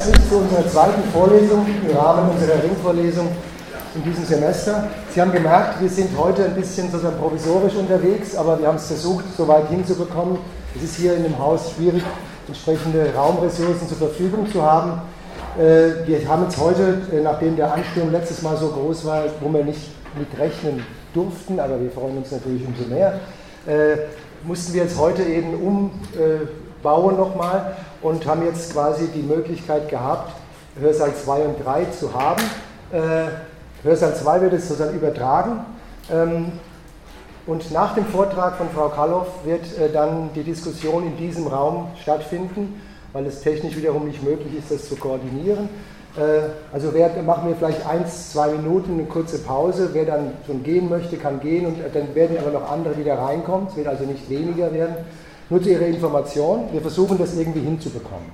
Herzlich zu unserer zweiten Vorlesung im Rahmen unserer Ringvorlesung in diesem Semester. Sie haben gemerkt, wir sind heute ein bisschen sozusagen provisorisch unterwegs, aber wir haben es versucht, so weit hinzubekommen. Es ist hier in dem Haus schwierig, entsprechende Raumressourcen zur Verfügung zu haben. Äh, wir haben jetzt heute, äh, nachdem der Ansturm letztes Mal so groß war, wo wir nicht mit rechnen durften, aber wir freuen uns natürlich umso mehr, äh, mussten wir jetzt heute eben umbauen nochmal und haben jetzt quasi die Möglichkeit gehabt, Hörsaal 2 und 3 zu haben. Äh, Hörsaal 2 wird es sozusagen übertragen. Ähm, und nach dem Vortrag von Frau Kalloff wird äh, dann die Diskussion in diesem Raum stattfinden, weil es technisch wiederum nicht möglich ist, das zu koordinieren. Äh, also wer, machen wir vielleicht eins, zwei Minuten eine kurze Pause. Wer dann schon gehen möchte, kann gehen und dann werden aber noch andere wieder reinkommen. Es wird also nicht weniger werden. Nur zu Ihrer Information, wir versuchen das irgendwie hinzubekommen.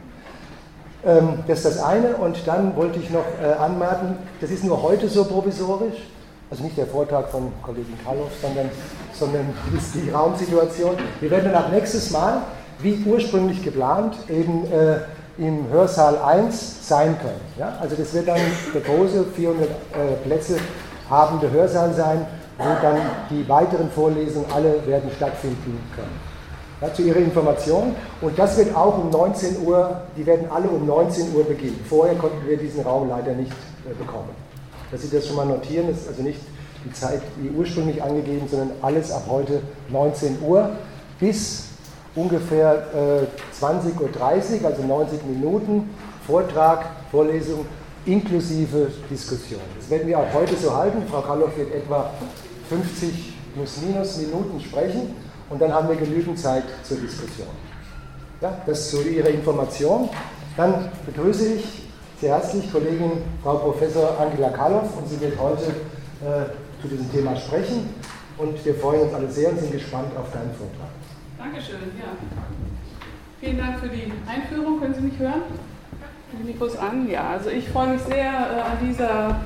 Ähm, das ist das eine und dann wollte ich noch äh, anmerken, das ist nur heute so provisorisch, also nicht der Vortrag von Kollegin Karloff, sondern, sondern die Raumsituation. Wir werden dann ab nächstes Mal, wie ursprünglich geplant, eben äh, im Hörsaal 1 sein können. Ja? Also das wird dann der große 400 äh, Plätze habende Hörsaal sein, wo dann die weiteren Vorlesungen alle werden stattfinden können. Ja, zu Ihrer Information. Und das wird auch um 19 Uhr, die werden alle um 19 Uhr beginnen. Vorher konnten wir diesen Raum leider nicht äh, bekommen. Dass Sie das schon mal notieren, ist also nicht die Zeit wie ursprünglich angegeben, sondern alles ab heute 19 Uhr bis ungefähr äh, 20.30 Uhr, also 90 Minuten, Vortrag, Vorlesung inklusive Diskussion. Das werden wir auch heute so halten. Frau Kalloff wird etwa 50 plus minus Minuten sprechen und dann haben wir genügend Zeit zur Diskussion. Ja, das zu Ihrer Information. Dann begrüße ich sehr herzlich Kollegin Frau Professor Angela Karloff und sie wird heute äh, zu diesem Thema sprechen und wir freuen uns alle sehr und sind gespannt auf deinen Vortrag. Dankeschön, ja. Vielen Dank für die Einführung. Können Sie mich hören? Mikros an? Ja, also ich freue mich sehr äh, an dieser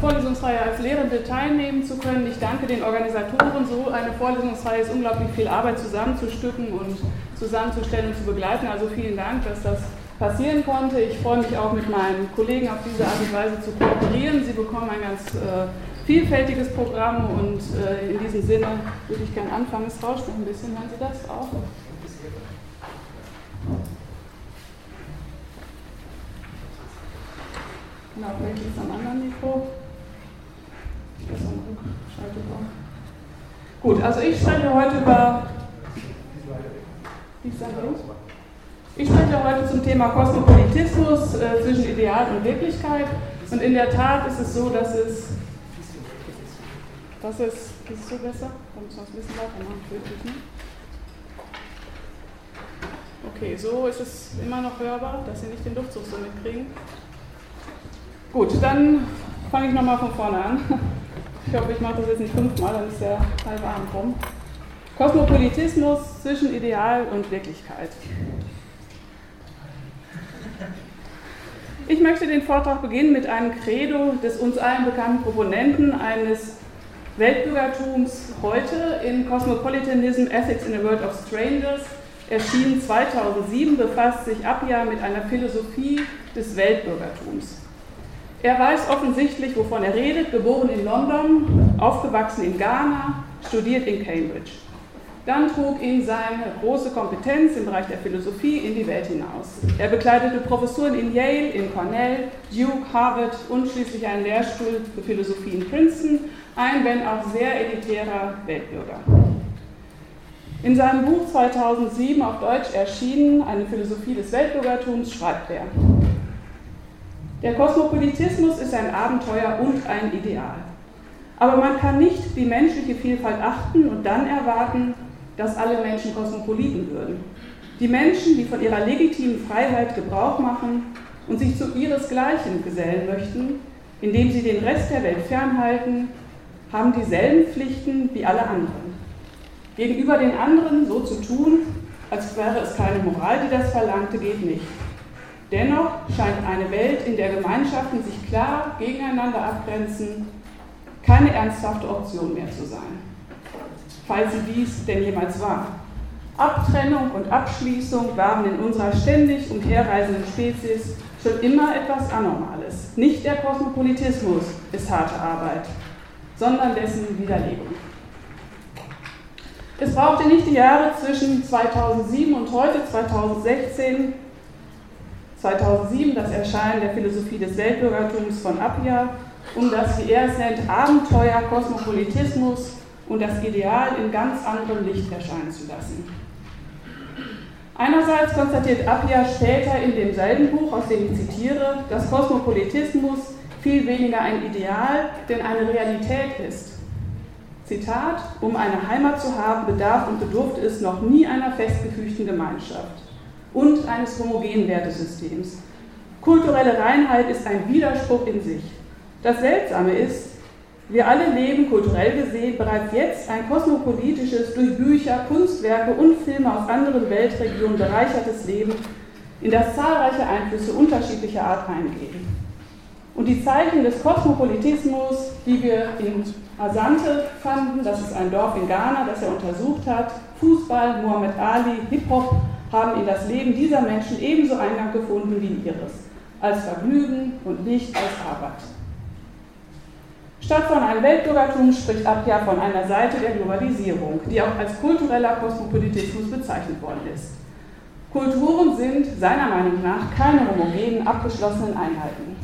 Vorlesungsreihe als Lehrende teilnehmen zu können. Ich danke den Organisatoren. So eine Vorlesungsreihe ist unglaublich viel Arbeit zusammenzustücken und zusammenzustellen und zu begleiten. Also vielen Dank, dass das passieren konnte. Ich freue mich auch mit meinen Kollegen auf diese Art und Weise zu kooperieren. Sie bekommen ein ganz äh, vielfältiges Programm und äh, in diesem Sinne würde ich gerne anfangen. Es rauscht noch ein bisschen, hören Sie das auch? Genau, vielleicht ist am anderen Mikro. Das ist ein Gut, also ich spreche heute über. Ich spreche heute zum Thema Kosmopolitismus äh, zwischen Ideal und Wirklichkeit. Und in der Tat ist es so, dass es. Das ist, ist es so besser? Da müssen wir es ein bisschen lauter machen, wirklich, ne? Okay, so ist es immer noch hörbar, dass Sie nicht den Luftzug so mitkriegen. Gut, dann fange ich nochmal von vorne an. Ich hoffe, ich mache das jetzt nicht fünfmal, dann ist der halbe Abend rum. Kosmopolitismus zwischen Ideal und Wirklichkeit. Ich möchte den Vortrag beginnen mit einem Credo des uns allen bekannten Proponenten eines Weltbürgertums heute in Cosmopolitanism Ethics in a World of Strangers, erschienen 2007, befasst sich Jahr mit einer Philosophie des Weltbürgertums. Er weiß offensichtlich, wovon er redet, geboren in London, aufgewachsen in Ghana, studiert in Cambridge. Dann trug ihn seine große Kompetenz im Bereich der Philosophie in die Welt hinaus. Er bekleidete Professuren in Yale, in Cornell, Duke, Harvard und schließlich einen Lehrstuhl für Philosophie in Princeton, ein, wenn auch sehr elitärer Weltbürger. In seinem Buch 2007 auf Deutsch erschienen, Eine Philosophie des Weltbürgertums, schreibt er, der Kosmopolitismus ist ein Abenteuer und ein Ideal. Aber man kann nicht die menschliche Vielfalt achten und dann erwarten, dass alle Menschen Kosmopoliten würden. Die Menschen, die von ihrer legitimen Freiheit Gebrauch machen und sich zu ihresgleichen gesellen möchten, indem sie den Rest der Welt fernhalten, haben dieselben Pflichten wie alle anderen. Gegenüber den anderen so zu tun, als wäre es keine Moral, die das verlangte, geht nicht. Dennoch scheint eine Welt, in der Gemeinschaften sich klar gegeneinander abgrenzen, keine ernsthafte Option mehr zu sein. Falls sie dies denn jemals war. Abtrennung und Abschließung waren in unserer ständig umherreisenden Spezies schon immer etwas Anormales. Nicht der Kosmopolitismus ist harte Arbeit, sondern dessen Widerlegung. Es brauchte nicht die Jahre zwischen 2007 und heute, 2016, 2007 das Erscheinen der Philosophie des Weltbürgertums von Appia, um das, wie er es nennt, Abenteuer, Kosmopolitismus und das Ideal in ganz anderem Licht erscheinen zu lassen. Einerseits konstatiert Appia später in demselben Buch, aus dem ich zitiere, dass Kosmopolitismus viel weniger ein Ideal, denn eine Realität ist. Zitat, um eine Heimat zu haben, bedarf und bedurfte es noch nie einer festgefügten Gemeinschaft und eines homogenen Wertesystems. Kulturelle Reinheit ist ein Widerspruch in sich. Das Seltsame ist, wir alle leben kulturell gesehen bereits jetzt ein kosmopolitisches, durch Bücher, Kunstwerke und Filme aus anderen Weltregionen bereichertes Leben, in das zahlreiche Einflüsse unterschiedlicher Art eingehen. Und die Zeichen des Kosmopolitismus, die wir in Asante fanden, das ist ein Dorf in Ghana, das er untersucht hat, Fußball, Muhammad Ali, Hip-Hop, haben in das Leben dieser Menschen ebenso Eingang gefunden wie in ihres, als Vergnügen und nicht als Arbeit. Statt von einem Weltbürgertum spricht Abja von einer Seite der Globalisierung, die auch als kultureller Kosmopolitismus bezeichnet worden ist. Kulturen sind seiner Meinung nach keine homogenen, abgeschlossenen Einheiten.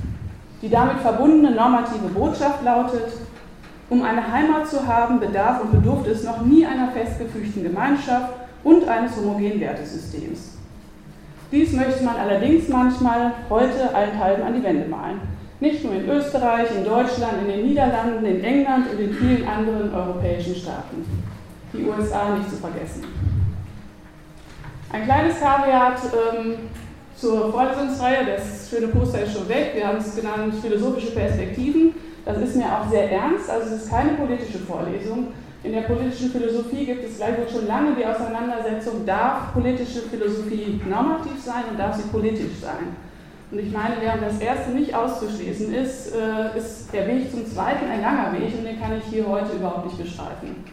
Die damit verbundene normative Botschaft lautet, um eine Heimat zu haben, bedarf und bedurfte es noch nie einer festgefügten Gemeinschaft und eines homogenen Wertesystems. Dies möchte man allerdings manchmal heute allenthalben an die Wände malen. Nicht nur in Österreich, in Deutschland, in den Niederlanden, in England und in vielen anderen europäischen Staaten. Die USA nicht zu vergessen. Ein kleines Kaviat ähm, zur Vorlesungsreihe, das schöne Poster ist schon weg, wir haben es genannt philosophische Perspektiven. Das ist mir auch sehr ernst, also es ist keine politische Vorlesung. In der politischen Philosophie gibt es gleichwohl schon lange die Auseinandersetzung, darf politische Philosophie normativ sein und darf sie politisch sein. Und ich meine, während das erste nicht auszuschließen ist, äh, ist der Weg zum zweiten ein langer Weg und den kann ich hier heute überhaupt nicht beschreiten.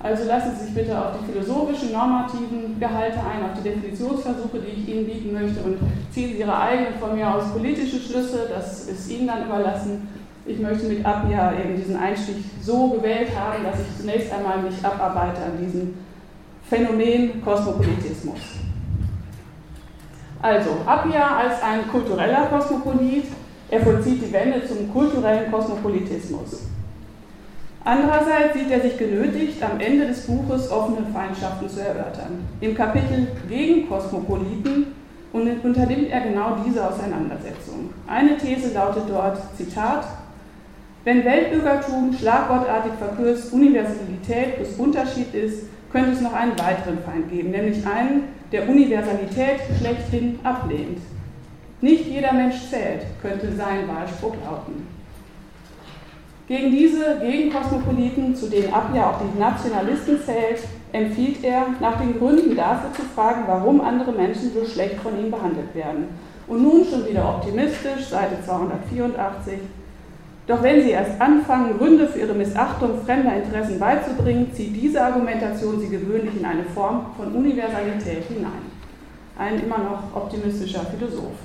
Also lassen Sie sich bitte auf die philosophischen, normativen Gehalte ein, auf die Definitionsversuche, die ich Ihnen bieten möchte und ziehen Sie Ihre eigenen von mir aus politischen Schlüsse, das ist Ihnen dann überlassen. Ich möchte mit Appia eben diesen Einstieg so gewählt haben, dass ich zunächst einmal mich abarbeite an diesem Phänomen Kosmopolitismus. Also, Appia als ein kultureller Kosmopolit, er vollzieht die Wende zum kulturellen Kosmopolitismus. Andererseits sieht er sich genötigt, am Ende des Buches offene Feindschaften zu erörtern. Im Kapitel gegen Kosmopoliten unternimmt er genau diese Auseinandersetzung. Eine These lautet dort, Zitat, wenn Weltbürgertum schlagwortartig verkürzt Universalität plus Unterschied ist, könnte es noch einen weiteren Feind geben, nämlich einen, der Universalität schlechthin ablehnt. Nicht jeder Mensch zählt, könnte sein Wahlspruch lauten. Gegen diese Gegenkosmopoliten, zu denen ab ja auch die Nationalisten zählt, empfiehlt er, nach den Gründen dafür zu fragen, warum andere Menschen so schlecht von ihm behandelt werden. Und nun schon wieder optimistisch, Seite 284, doch wenn Sie erst anfangen, Gründe für Ihre Missachtung fremder Interessen beizubringen, zieht diese Argumentation Sie gewöhnlich in eine Form von Universalität hinein. Ein immer noch optimistischer Philosoph.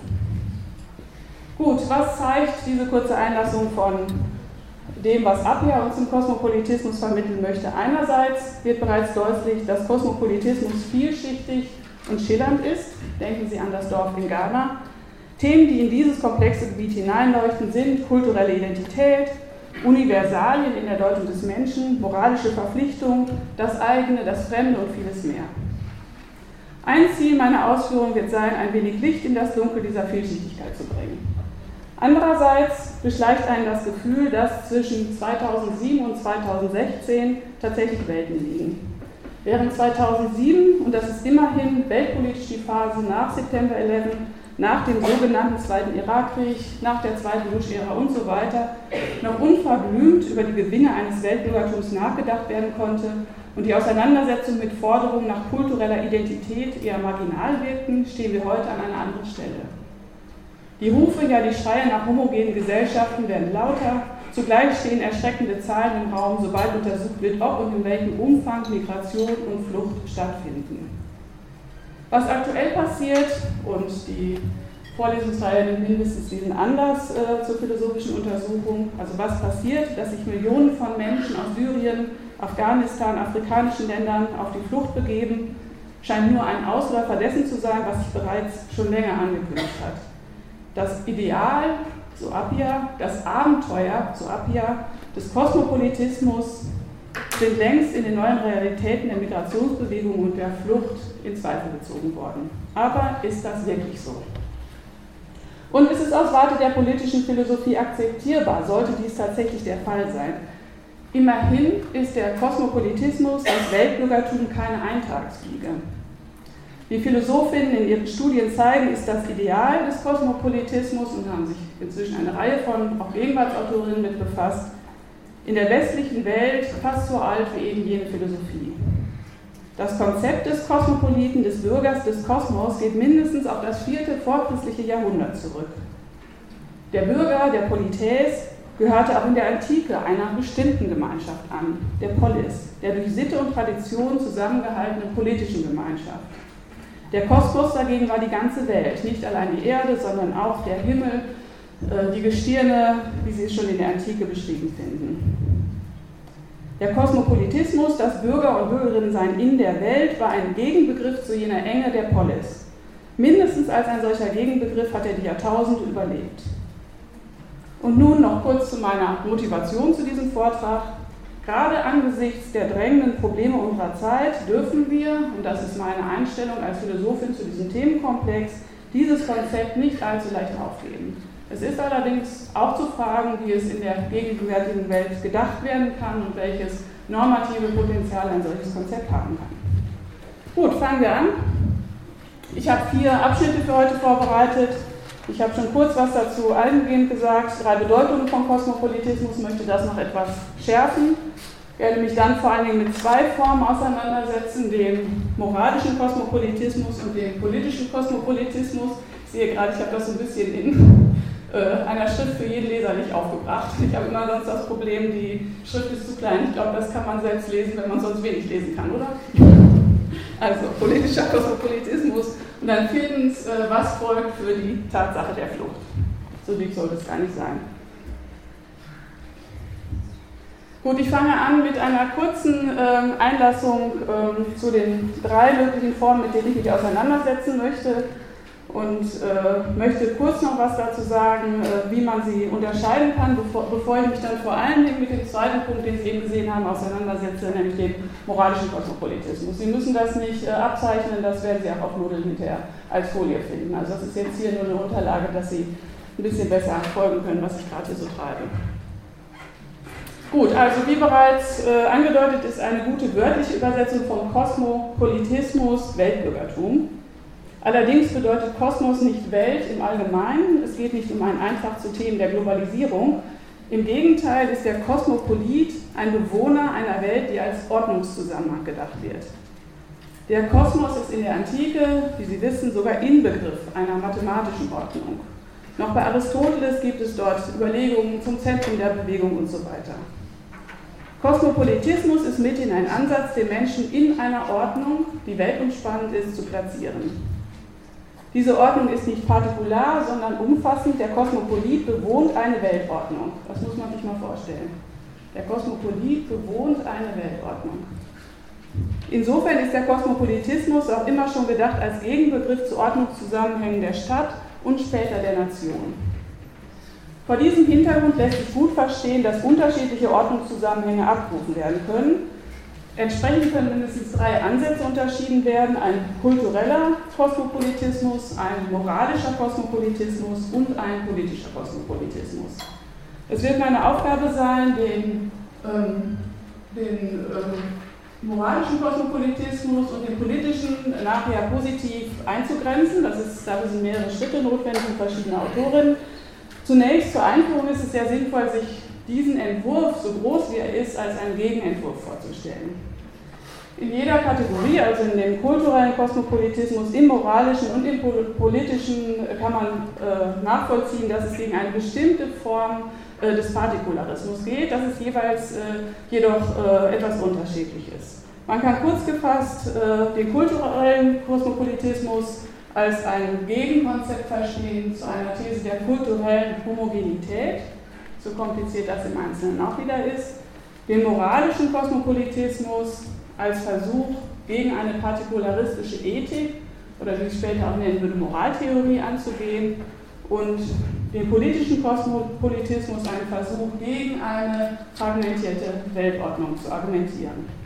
Gut, was zeigt diese kurze Einlassung von dem, was Appia uns im Kosmopolitismus vermitteln möchte? Einerseits wird bereits deutlich, dass Kosmopolitismus vielschichtig und schillernd ist. Denken Sie an das Dorf in Ghana. Themen, die in dieses komplexe Gebiet hineinleuchten, sind kulturelle Identität, Universalien in der Deutung des Menschen, moralische Verpflichtung, das eigene, das Fremde und vieles mehr. Ein Ziel meiner Ausführungen wird sein, ein wenig Licht in das Dunkel dieser Vielschichtigkeit zu bringen. Andererseits beschleicht einen das Gefühl, dass zwischen 2007 und 2016 tatsächlich Welten liegen. Während 2007, und das ist immerhin weltpolitisch die Phase nach September 11, nach dem sogenannten Zweiten Irakkrieg, nach der Zweiten Bush-Ära und so weiter noch unverblümt über die Gewinne eines Weltbürgertums nachgedacht werden konnte und die Auseinandersetzung mit Forderungen nach kultureller Identität eher marginal wirkten, stehen wir heute an einer anderen Stelle. Die Rufe, ja die Schreie nach homogenen Gesellschaften werden lauter, zugleich stehen erschreckende Zahlen im Raum, sobald untersucht wird, ob und in welchem Umfang Migration und Flucht stattfinden. Was aktuell passiert, und die Vorlesungsreihe nimmt mindestens diesen Anlass äh, zur philosophischen Untersuchung. Also was passiert, dass sich Millionen von Menschen aus Syrien, Afghanistan, afrikanischen Ländern auf die Flucht begeben, scheint nur ein Ausläufer dessen zu sein, was sich bereits schon länger angekündigt hat. Das Ideal, so Appia, das Abenteuer, so Appia, des Kosmopolitismus sind längst in den neuen Realitäten der Migrationsbewegung und der Flucht in Zweifel gezogen worden. Aber ist das wirklich so? Und ist es aus Warte der politischen Philosophie akzeptierbar, sollte dies tatsächlich der Fall sein? Immerhin ist der Kosmopolitismus als Weltbürgertum keine Eintagsfliege. Wie Philosophinnen in ihren Studien zeigen, ist das Ideal des Kosmopolitismus und haben sich inzwischen eine Reihe von auch Gegenwartsautorinnen mit befasst, in der westlichen Welt fast so alt wie eben jene Philosophie. Das Konzept des Kosmopoliten, des Bürgers des Kosmos geht mindestens auf das vierte vorchristliche Jahrhundert zurück. Der Bürger, der Politäs, gehörte auch in der Antike einer bestimmten Gemeinschaft an, der Polis, der durch Sitte und Tradition zusammengehaltenen politischen Gemeinschaft. Der Kosmos dagegen war die ganze Welt, nicht allein die Erde, sondern auch der Himmel, äh, die Gestirne, wie Sie es schon in der Antike beschrieben finden. Der Kosmopolitismus, das Bürger- und Bürgerinnensein in der Welt, war ein Gegenbegriff zu jener Enge der Polis. Mindestens als ein solcher Gegenbegriff hat er die Jahrtausende überlebt. Und nun noch kurz zu meiner Motivation zu diesem Vortrag. Gerade angesichts der drängenden Probleme unserer Zeit dürfen wir, und das ist meine Einstellung als Philosophin zu diesem Themenkomplex, dieses Konzept nicht allzu leicht aufgeben. Es ist allerdings auch zu fragen, wie es in der gegenwärtigen Welt gedacht werden kann und welches normative Potenzial ein solches Konzept haben kann. Gut, fangen wir an. Ich habe vier Abschnitte für heute vorbereitet. Ich habe schon kurz was dazu eingehend gesagt. Drei Bedeutungen von Kosmopolitismus, möchte das noch etwas schärfen. Ich werde mich dann vor allen Dingen mit zwei Formen auseinandersetzen, dem moralischen Kosmopolitismus und dem politischen Kosmopolitismus. Ich sehe gerade, ich habe das so ein bisschen in äh, einer Schrift für jeden Leser nicht aufgebracht. Ich habe immer sonst das Problem, die Schrift ist zu klein. Ich glaube, das kann man selbst lesen, wenn man sonst wenig lesen kann, oder? Also politischer Kosmopolitismus. Und dann viertens, äh, was folgt für die Tatsache der Flucht? So dick sollte es gar nicht sein. Gut, ich fange an mit einer kurzen ähm, Einlassung ähm, zu den drei möglichen Formen, mit denen ich mich auseinandersetzen möchte und äh, möchte kurz noch was dazu sagen, äh, wie man sie unterscheiden kann, bevor, bevor, ich mich dann vor allen Dingen mit dem zweiten Punkt, den Sie eben gesehen haben, auseinandersetze, nämlich dem moralischen Kosmopolitismus. Sie müssen das nicht äh, abzeichnen, das werden Sie auch auf Nudeln hinterher als Folie finden. Also das ist jetzt hier nur eine Unterlage, dass Sie ein bisschen besser folgen können, was ich gerade hier so treibe. Gut, also wie bereits äh, angedeutet, ist eine gute wörtliche Übersetzung von Kosmopolitismus Weltbürgertum. Allerdings bedeutet Kosmos nicht Welt im Allgemeinen, es geht nicht um ein einfach zu Themen der Globalisierung. Im Gegenteil ist der Kosmopolit ein Bewohner einer Welt, die als Ordnungszusammenhang gedacht wird. Der Kosmos ist in der Antike, wie Sie wissen, sogar Inbegriff einer mathematischen Ordnung. Noch bei Aristoteles gibt es dort Überlegungen zum Zentrum der Bewegung und so weiter. Kosmopolitismus ist mithin ein Ansatz, den Menschen in einer Ordnung, die weltumspannend ist, zu platzieren. Diese Ordnung ist nicht partikular, sondern umfassend. Der Kosmopolit bewohnt eine Weltordnung. Das muss man sich mal vorstellen. Der Kosmopolit bewohnt eine Weltordnung. Insofern ist der Kosmopolitismus auch immer schon gedacht als Gegenbegriff zu Ordnungszusammenhängen der Stadt und später der Nation. Vor diesem Hintergrund lässt sich gut verstehen, dass unterschiedliche Ordnungszusammenhänge abgerufen werden können Entsprechend können mindestens drei Ansätze unterschieden werden: ein kultureller Kosmopolitismus, ein moralischer Kosmopolitismus und ein politischer Kosmopolitismus. Es wird meine Aufgabe sein, den, ähm, den ähm, moralischen Kosmopolitismus und den politischen nachher positiv einzugrenzen. Das ist, dafür sind mehrere Schritte notwendig und verschiedene Autorinnen. Zunächst zur Einführung ist es sehr sinnvoll, sich diesen Entwurf, so groß wie er ist, als einen Gegenentwurf vorzustellen. In jeder Kategorie, also in dem kulturellen Kosmopolitismus, im moralischen und im politischen, kann man äh, nachvollziehen, dass es gegen eine bestimmte Form äh, des Partikularismus geht, dass es jeweils äh, jedoch äh, etwas unterschiedlich ist. Man kann kurz gefasst äh, den kulturellen Kosmopolitismus als ein Gegenkonzept verstehen zu einer These der kulturellen Homogenität, so kompliziert das im Einzelnen auch wieder ist, den moralischen Kosmopolitismus als Versuch gegen eine partikularistische Ethik oder wie ich später auch nennen würde, Moraltheorie anzugehen und den politischen Kosmopolitismus einen Versuch gegen eine fragmentierte Weltordnung zu argumentieren.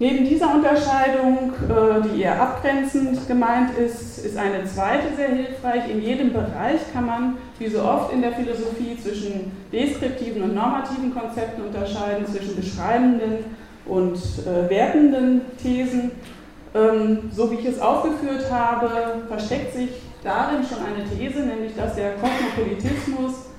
Neben dieser Unterscheidung, äh, die eher abgrenzend gemeint ist, ist eine zweite sehr hilfreich. In jedem Bereich kann man, wie so oft in der Philosophie, zwischen deskriptiven und normativen Konzepten unterscheiden, zwischen beschreibenden und äh, wertenden Thesen. Ähm, so wie ich es aufgeführt habe, versteckt sich darin schon eine These, nämlich dass der Kosmopolitismus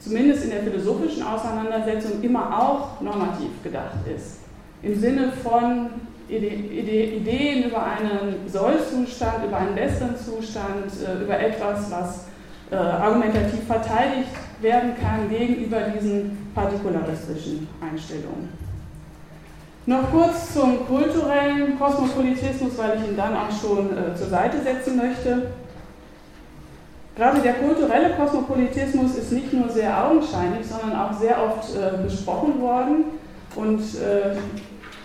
zumindest in der philosophischen Auseinandersetzung immer auch normativ gedacht ist im Sinne von Ideen über einen Sollzustand, über einen besseren Zustand, äh, über etwas, was äh, argumentativ verteidigt werden kann gegenüber diesen partikularistischen Einstellungen. Noch kurz zum kulturellen Kosmopolitismus, weil ich ihn dann auch schon äh, zur Seite setzen möchte. Gerade der kulturelle Kosmopolitismus ist nicht nur sehr augenscheinlich, sondern auch sehr oft besprochen worden. Und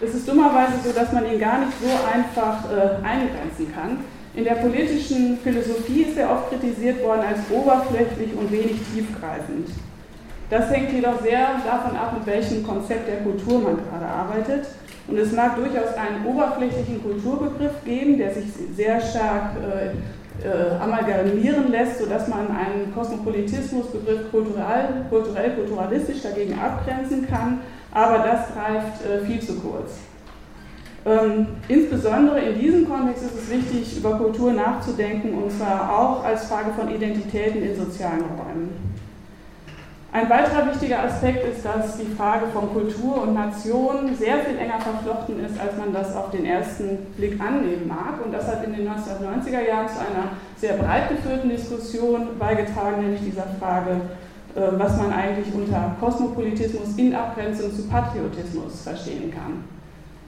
äh, es ist dummerweise so, dass man ihn gar nicht so einfach äh, eingrenzen kann. In der politischen Philosophie ist er oft kritisiert worden als oberflächlich und wenig tiefgreifend. Das hängt jedoch sehr davon ab, mit welchem Konzept der Kultur man gerade arbeitet. Und es mag durchaus einen oberflächlichen Kulturbegriff geben, der sich sehr stark äh, äh, amalgamieren lässt, sodass man einen Kosmopolitismusbegriff kulturell, kulturell, kulturalistisch dagegen abgrenzen kann aber das greift äh, viel zu kurz. Ähm, insbesondere in diesem Kontext ist es wichtig, über Kultur nachzudenken, und zwar auch als Frage von Identitäten in sozialen Räumen. Ein weiterer wichtiger Aspekt ist, dass die Frage von Kultur und Nation sehr viel enger verflochten ist, als man das auf den ersten Blick annehmen mag. Und das hat in den 1990er Jahren zu einer sehr breit geführten Diskussion beigetragen, nämlich dieser Frage, was man eigentlich unter Kosmopolitismus in Abgrenzung zu Patriotismus verstehen kann.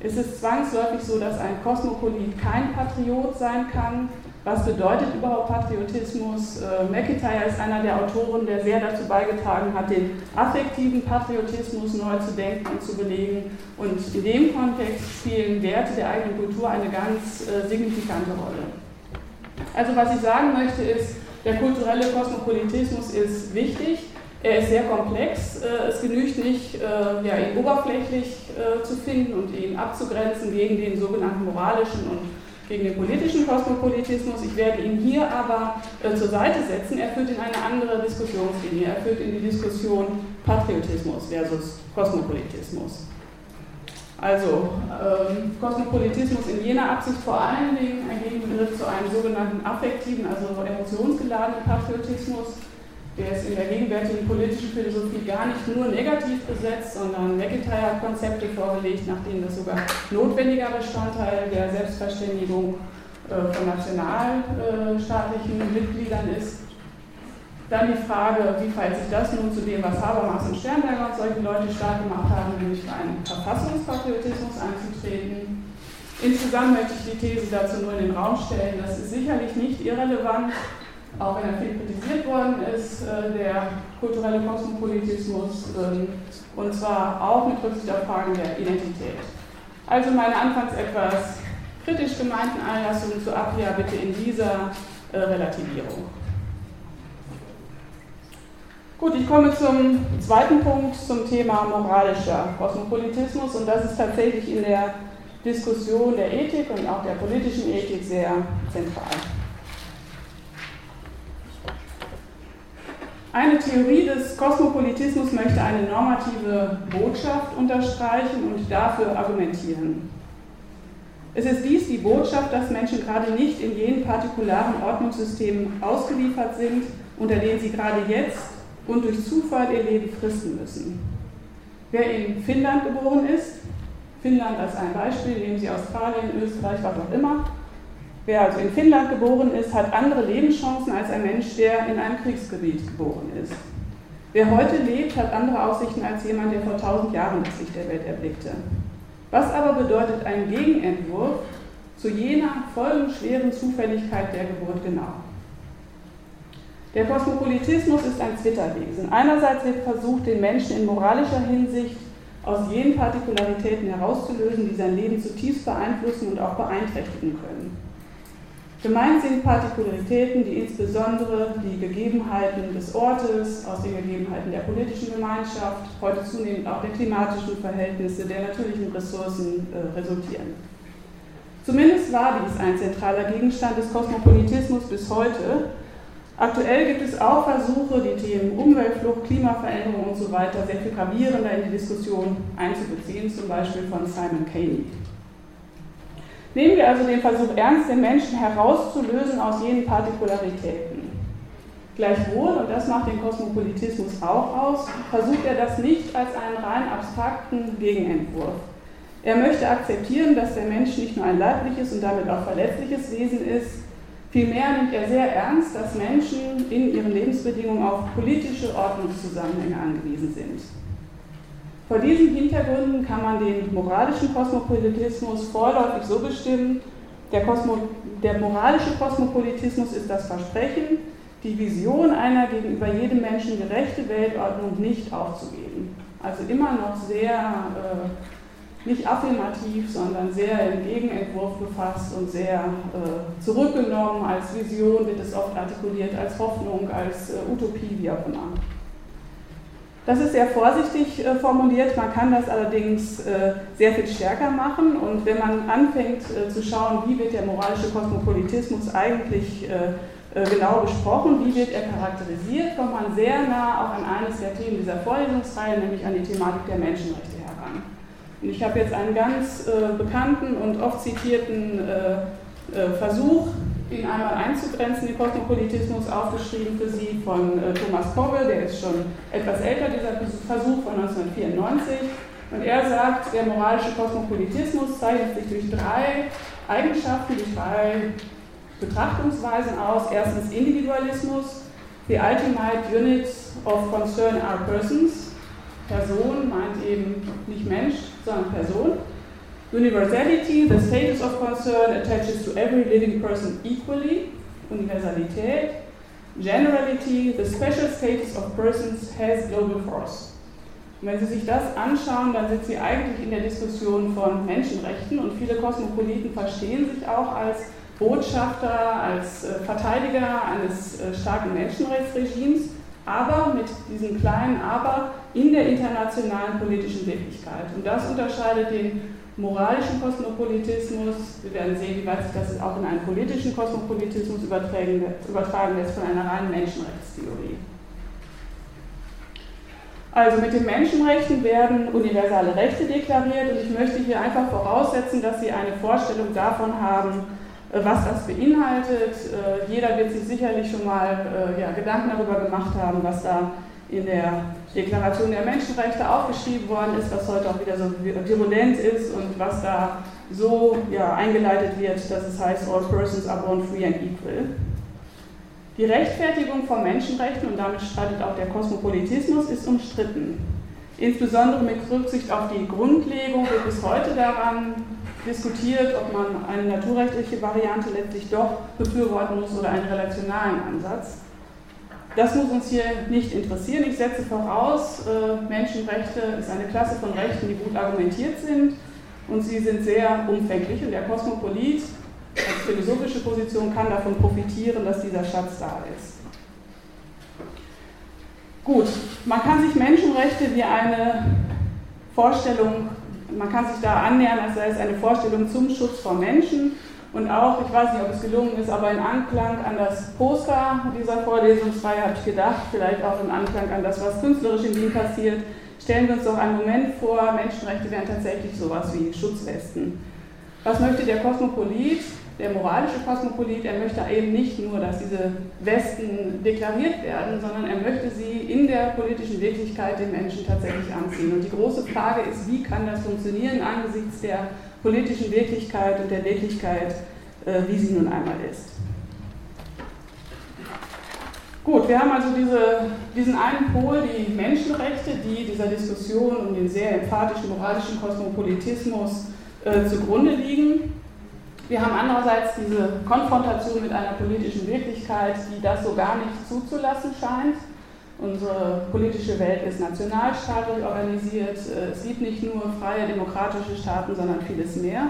Ist es zwangsläufig so, dass ein Kosmopolit kein Patriot sein kann? Was bedeutet überhaupt Patriotismus? Äh, McIntyre ist einer der Autoren, der sehr dazu beigetragen hat, den affektiven Patriotismus neu zu denken und zu belegen. Und in dem Kontext spielen Werte der eigenen Kultur eine ganz äh, signifikante Rolle. Also was ich sagen möchte ist, der kulturelle Kosmopolitismus ist wichtig, er ist sehr komplex. Äh, es genügt nicht, äh, ja, ihn oberflächlich äh, zu finden und ihn abzugrenzen gegen den sogenannten moralischen und gegen den politischen Kosmopolitismus. Ich werde ihn hier aber zur Seite setzen. Er führt in eine andere Diskussionslinie. Er führt in die Diskussion Patriotismus versus Kosmopolitismus. Also ähm, Kosmopolitismus in jener Absicht vor allen Dingen ein Gegenbegriff zu einem sogenannten affektiven, also emotionsgeladenen Patriotismus der ist in der gegenwärtigen politischen Philosophie gar nicht nur negativ besetzt, sondern McIntyre hat Konzepte vorgelegt, nach denen das sogar notwendiger Bestandteil der Selbstverständigung äh, von nationalstaatlichen Mitgliedern ist. Dann die Frage, wie verhält sich das nun zu dem, was Habermas und Sternberger und solche Leute stark gemacht haben, nämlich für einen Verfassungspatriotismus einzutreten. Insgesamt möchte ich die These dazu nur in den Raum stellen, das ist sicherlich nicht irrelevant, auch wenn er viel kritisiert worden ist, äh, der kulturelle Kosmopolitismus, ähm, und zwar auch mit Rücksicht auf Fragen der Identität. Also meine anfangs etwas kritisch gemeinten Einlassungen zu Apria bitte in dieser äh, Relativierung. Gut, ich komme zum zweiten Punkt, zum Thema moralischer Kosmopolitismus und das ist tatsächlich in der Diskussion der Ethik und auch der politischen Ethik sehr zentral. Eine Theorie des Kosmopolitismus möchte eine normative Botschaft unterstreichen und dafür argumentieren. Es ist dies die Botschaft, dass Menschen gerade nicht in jenen partikularen Ordnungssystemen ausgeliefert sind, unter denen sie gerade jetzt und durch Zufall ihr Leben fristen müssen. Wer in Finnland geboren ist, Finnland als ein Beispiel, nehmen Sie Australien, Österreich, was auch immer, Wer also in Finnland geboren ist, hat andere Lebenschancen als ein Mensch, der in einem Kriegsgebiet geboren ist. Wer heute lebt, hat andere Aussichten als jemand, der vor tausend Jahren das Licht der Welt erblickte. Was aber bedeutet ein Gegenentwurf zu jener folgenschweren Zufälligkeit der Geburt genau. Der Kosmopolitismus ist ein Zwitterwesen. Einerseits wird versucht, den Menschen in moralischer Hinsicht aus jenen Partikularitäten herauszulösen, die sein Leben zutiefst beeinflussen und auch beeinträchtigen können. Gemeint sind Partikularitäten, die insbesondere die Gegebenheiten des Ortes, aus den Gegebenheiten der politischen Gemeinschaft, heute zunehmend auch der klimatischen Verhältnisse, der natürlichen Ressourcen äh, resultieren. Zumindest war dies ein zentraler Gegenstand des Kosmopolitismus bis heute. Aktuell gibt es auch Versuche, die Themen Umweltflucht, Klimaveränderung und so sehr viel gravierender in die Diskussion einzubeziehen, zum Beispiel von Simon Caney. Nehmen wir also den Versuch ernst, den Menschen herauszulösen aus jenen Partikularitäten. Gleichwohl, und das macht den Kosmopolitismus auch aus, versucht er das nicht als einen rein abstrakten Gegenentwurf. Er möchte akzeptieren, dass der Mensch nicht nur ein leibliches und damit auch verletzliches Wesen ist, vielmehr nimmt er sehr ernst, dass Menschen in ihren Lebensbedingungen auf politische Ordnungszusammenhänge angewiesen sind. Vor diesen Hintergründen kann man den moralischen Kosmopolitismus vorläufig so bestimmen, der, Kosmo, der, moralische Kosmopolitismus ist das Versprechen, die Vision einer gegenüber jedem Menschen gerechte Weltordnung nicht aufzugeben. Also immer noch sehr, äh, nicht affirmativ, sondern sehr im Gegenentwurf gefasst und sehr äh, zurückgenommen. Als Vision wird es oft artikuliert, als Hoffnung, als äh, Utopie, wie auch immer. Das ist sehr vorsichtig äh, formuliert, man kann das allerdings äh, sehr viel stärker machen und wenn man anfängt äh, zu schauen, wie wird der moralische Kosmopolitismus eigentlich genau besprochen, wie wird er charakterisiert, kommt man sehr nah auch an eines der Themen dieser Vorlesungsreihe, nämlich an die Thematik der Menschenrechte heran. Und ich habe jetzt einen ganz bekannten und oft zitierten Versuch ihn einmal einzugrenzen, den Kosmopolitismus, aufgeschrieben für Sie von äh, Thomas Kogge, der ist schon etwas älter, dieser Versuch von 1994. Und er sagt, der moralische Kosmopolitismus zeichnet sich durch drei Eigenschaften, durch drei Betrachtungsweisen aus. Erstens Individualismus, the ultimate units of concern are persons. Person meint eben nicht Mensch, sondern Person. Universality, the status of concern attaches to every living person equally. Universalität. Generality, the special status of persons has global force. Und wenn Sie sich das anschauen, dann sind Sie eigentlich in der Diskussion von Menschenrechten und viele Kosmopoliten verstehen sich auch als Botschafter, als äh, Verteidiger eines äh, starken Menschenrechtsregimes, aber mit diesem kleinen Aber in der internationalen politischen Wirklichkeit. Und das unterscheidet den moralischen Kosmopolitismus. Wir werden sehen, wie weit sich das auch in einen politischen Kosmopolitismus übertragen, lässt von einer reinen Menschenrechtstheorie. Also mit den Menschenrechten werden universale Rechte deklariert und ich möchte hier einfach voraussetzen, dass Sie eine Vorstellung davon haben, äh, was das beinhaltet. Äh, jeder wird sich sicherlich schon mal äh, ja, Gedanken darüber gemacht haben, was da in der Deklaration der Menschenrechte aufgeschrieben worden ist, was heute auch wieder so virulent ist und was da so ja, eingeleitet wird, dass es heißt, all persons are born free and equal. Die Rechtfertigung von Menschenrechten, und damit streitet auch der Kosmopolitismus, ist umstritten. Insbesondere mit Rücksicht auf die Grundlegung wird bis heute daran diskutiert, ob man eine naturrechtliche Variante letztlich doch befürworten muss oder einen relationalen Ansatz. Das muss uns hier nicht interessieren. Ich setze voraus, äh, Menschenrechte ist eine Klasse von Rechten, die gut argumentiert sind und sie sind sehr umfänglich und der Kosmopolit als philosophische Position kann davon profitieren, dass dieser Schatz da ist. Gut, man kann sich Menschenrechte wie eine Vorstellung, man kann sich da annähern, als sei es eine Vorstellung zum Schutz von Menschen und auch, ich weiß nicht, ob es gelungen ist, aber in Anklang an das Poster dieser Vorlesungsreihe habe ich gedacht, vielleicht auch im Anklang an das, was künstlerisch in Wien passiert, stellen wir uns doch einen Moment vor, Menschenrechte wären tatsächlich sowas wie Schutzwesten. Was möchte der Kosmopolit, der moralische Kosmopolit? Er möchte eben nicht nur, dass diese Westen deklariert werden, sondern er möchte sie in der politischen Wirklichkeit den Menschen tatsächlich anziehen. Und die große Frage ist, wie kann das funktionieren angesichts der politischen Wirklichkeit und der Wirklichkeit, äh, wie sie nun einmal ist. Gut, wir haben also diese, diesen einen Pol, die Menschenrechte, die dieser Diskussion um den sehr emphatischen moralischen Kosmopolitismus äh, zugrunde liegen. Wir haben andererseits diese Konfrontation mit einer politischen Wirklichkeit, die das so gar nicht zuzulassen scheint. Unsere politische Welt ist nationalstaatlich organisiert. Es gibt nicht nur freie demokratische Staaten, sondern vieles mehr.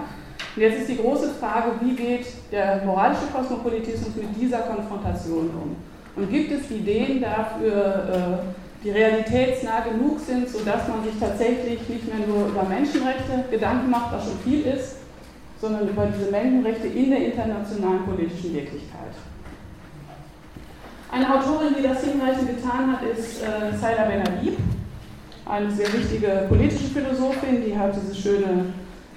Und jetzt ist die große Frage, wie geht der moralische Kosmopolitismus mit dieser Konfrontation um? Und gibt es Ideen dafür, äh, die realitätsnah genug sind, sodass man sich tatsächlich nicht mehr nur über Menschenrechte Gedanken macht, was schon viel ist, sondern über diese Menschenrechte in der internationalen politischen Wirklichkeit? Eine Autorin, die das hinreichend getan hat, ist äh, Saida Benhabib, eine sehr wichtige politische Philosophin, die hat dieses schöne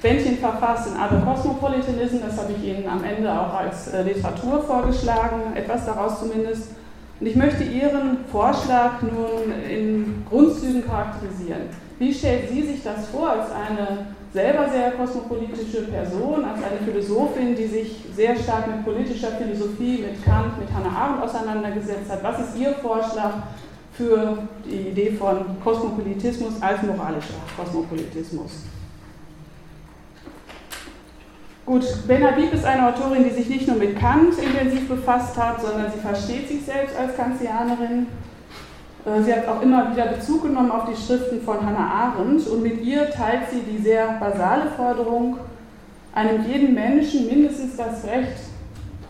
Bändchen verfasst in Other Cosmopolitanism, das habe ich Ihnen am Ende auch als äh, Literatur vorgeschlagen, etwas daraus zumindest. Und ich möchte Ihren Vorschlag nun in Grundzügen charakterisieren. Wie stellt sie sich das vor als eine selber sehr kosmopolitische Person, als eine Philosophin, die sich sehr stark mit politischer Philosophie, mit Kant, mit Hannah Arendt auseinandergesetzt hat. Was ist Ihr Vorschlag für die Idee von Kosmopolitismus als moralischer Kosmopolitismus? Gut, Ben Habib ist eine Autorin, die sich nicht nur mit Kant intensiv befasst hat, sondern sie versteht sich selbst als Kantianerin. Äh, sie hat auch immer wieder Bezug genommen auf die Schriften von Hannah Arendt und mit ihr teilt sie die sehr basale Forderung, einem jeden Menschen mindestens das Recht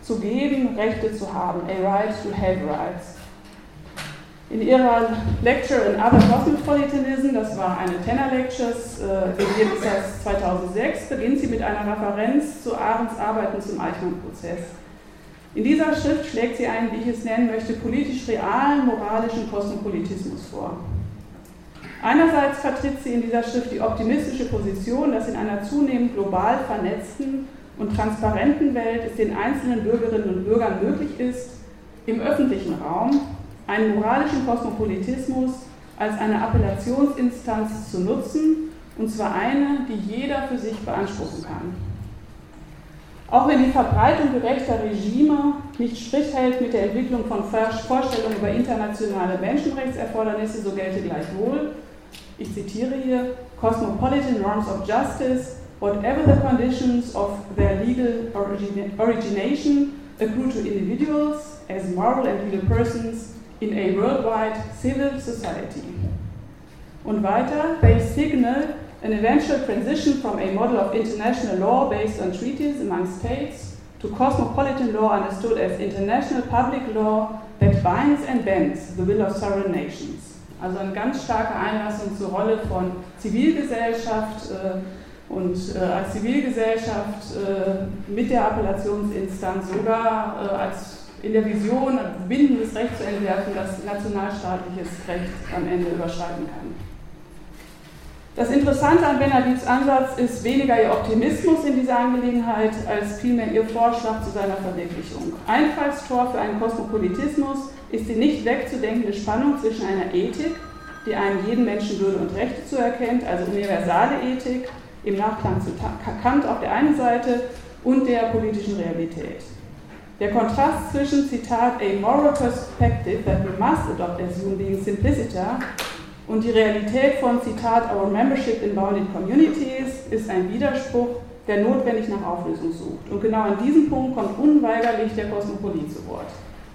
zu geben, Rechte zu haben, a right to have rights. In ihrer Lecture in Other Cosmopolitanism, das war eine Tenor Lectures, äh, gegeben ist 2006, beginnt sie mit einer Referenz zu Arendts Arbeiten zum Eichmann-Prozess. In dieser Schrift schlägt sie einen, wie ich es nennen möchte, politisch realen moralischen Kosmopolitismus vor. Einerseits vertritt sie in dieser Schrift die optimistische Position, dass in einer zunehmend global vernetzten und transparenten Welt es den einzelnen Bürgerinnen und Bürgern möglich ist, im öffentlichen Raum einen moralischen Kosmopolitismus als eine Appellationsinstanz zu nutzen, und zwar eine, die jeder für sich beanspruchen kann. Auch wenn die Verbreitung gerechter Regime nicht Strich hält mit der Entwicklung von Vorstellungen über internationale Menschenrechtserfordernisse, so gelte gleichwohl, ich zitiere hier, Cosmopolitan Norms of Justice, whatever the conditions of their legal origination, accrue to individuals as moral and legal persons in a worldwide civil society. Und weiter, they signal an eventual transition from a model of international law based on treaties among states to cosmopolitan law understood as international public law that binds and bends the will of sovereign nations. Also eine ganz starke Einlassung zur Rolle von Zivilgesellschaft äh, und äh, als Zivilgesellschaft äh, mit der Appellationsinstanz sogar äh, als in der Vision bindendes Recht zu entwerfen, das nationalstaatliches Recht am Ende überschreiten kann. Das Interessante an Benedikts Ansatz ist weniger ihr Optimismus in dieser Angelegenheit, als vielmehr ihr Vorschlag zu seiner Verwirklichung. Einfallstor für einen Kosmopolitismus ist die nicht wegzudenkende Spannung zwischen einer Ethik, die einem jeden Menschen Würde und Rechte zuerkennt, also universale Ethik, im Nachklang zu Kant auf der einen Seite, und der politischen Realität. Der Kontrast zwischen, Zitat, a moral perspective that we must adopt as human beings simpliciter und die Realität von, Zitat, Our Membership in Bounded Communities ist ein Widerspruch, der notwendig nach Auflösung sucht. Und genau an diesem Punkt kommt unweigerlich der Kosmopolit zu Wort.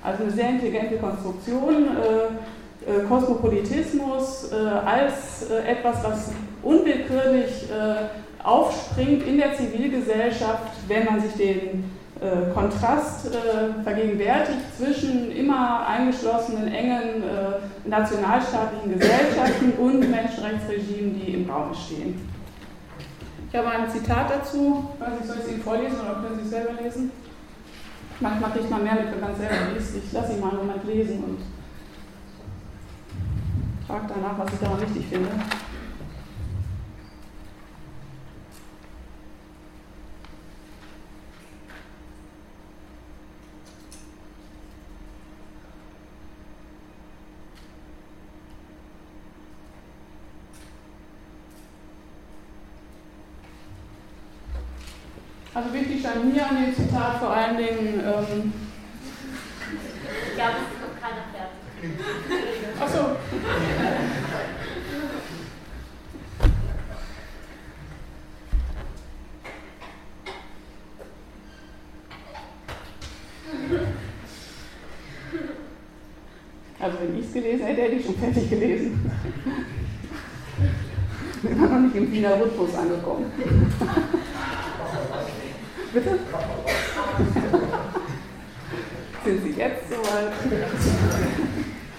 Also eine sehr intelligente Konstruktion, äh, äh, Kosmopolitismus äh, als äh, etwas, was unwillkürlich äh, aufspringt in der Zivilgesellschaft, wenn man sich den äh, Kontrast äh, vergegenwärtigt zwischen immer eingeschlossenen, engen äh, nationalstaatlichen Gesellschaften und Menschenrechtsregimen, die im Raum stehen. Ich habe ein Zitat dazu, ich, soll ich es Ihnen vorlesen oder können Sie es selber lesen? Manchmal kriegt man mehr mit, wenn man es selber liest. Ich lasse ihn mal Moment lesen und frage danach, was ich daran wichtig finde. natürlich an mir an dem Zitat vor allen Dingen. Ähm, ja, das ist noch keiner fertig. Achso. Also wenn ich es gelesen hätte, hätte ich schon fertig gelesen. Wir waren noch nicht im Wiener Rhythmus angekommen. Bitte? Sind Sie jetzt soweit?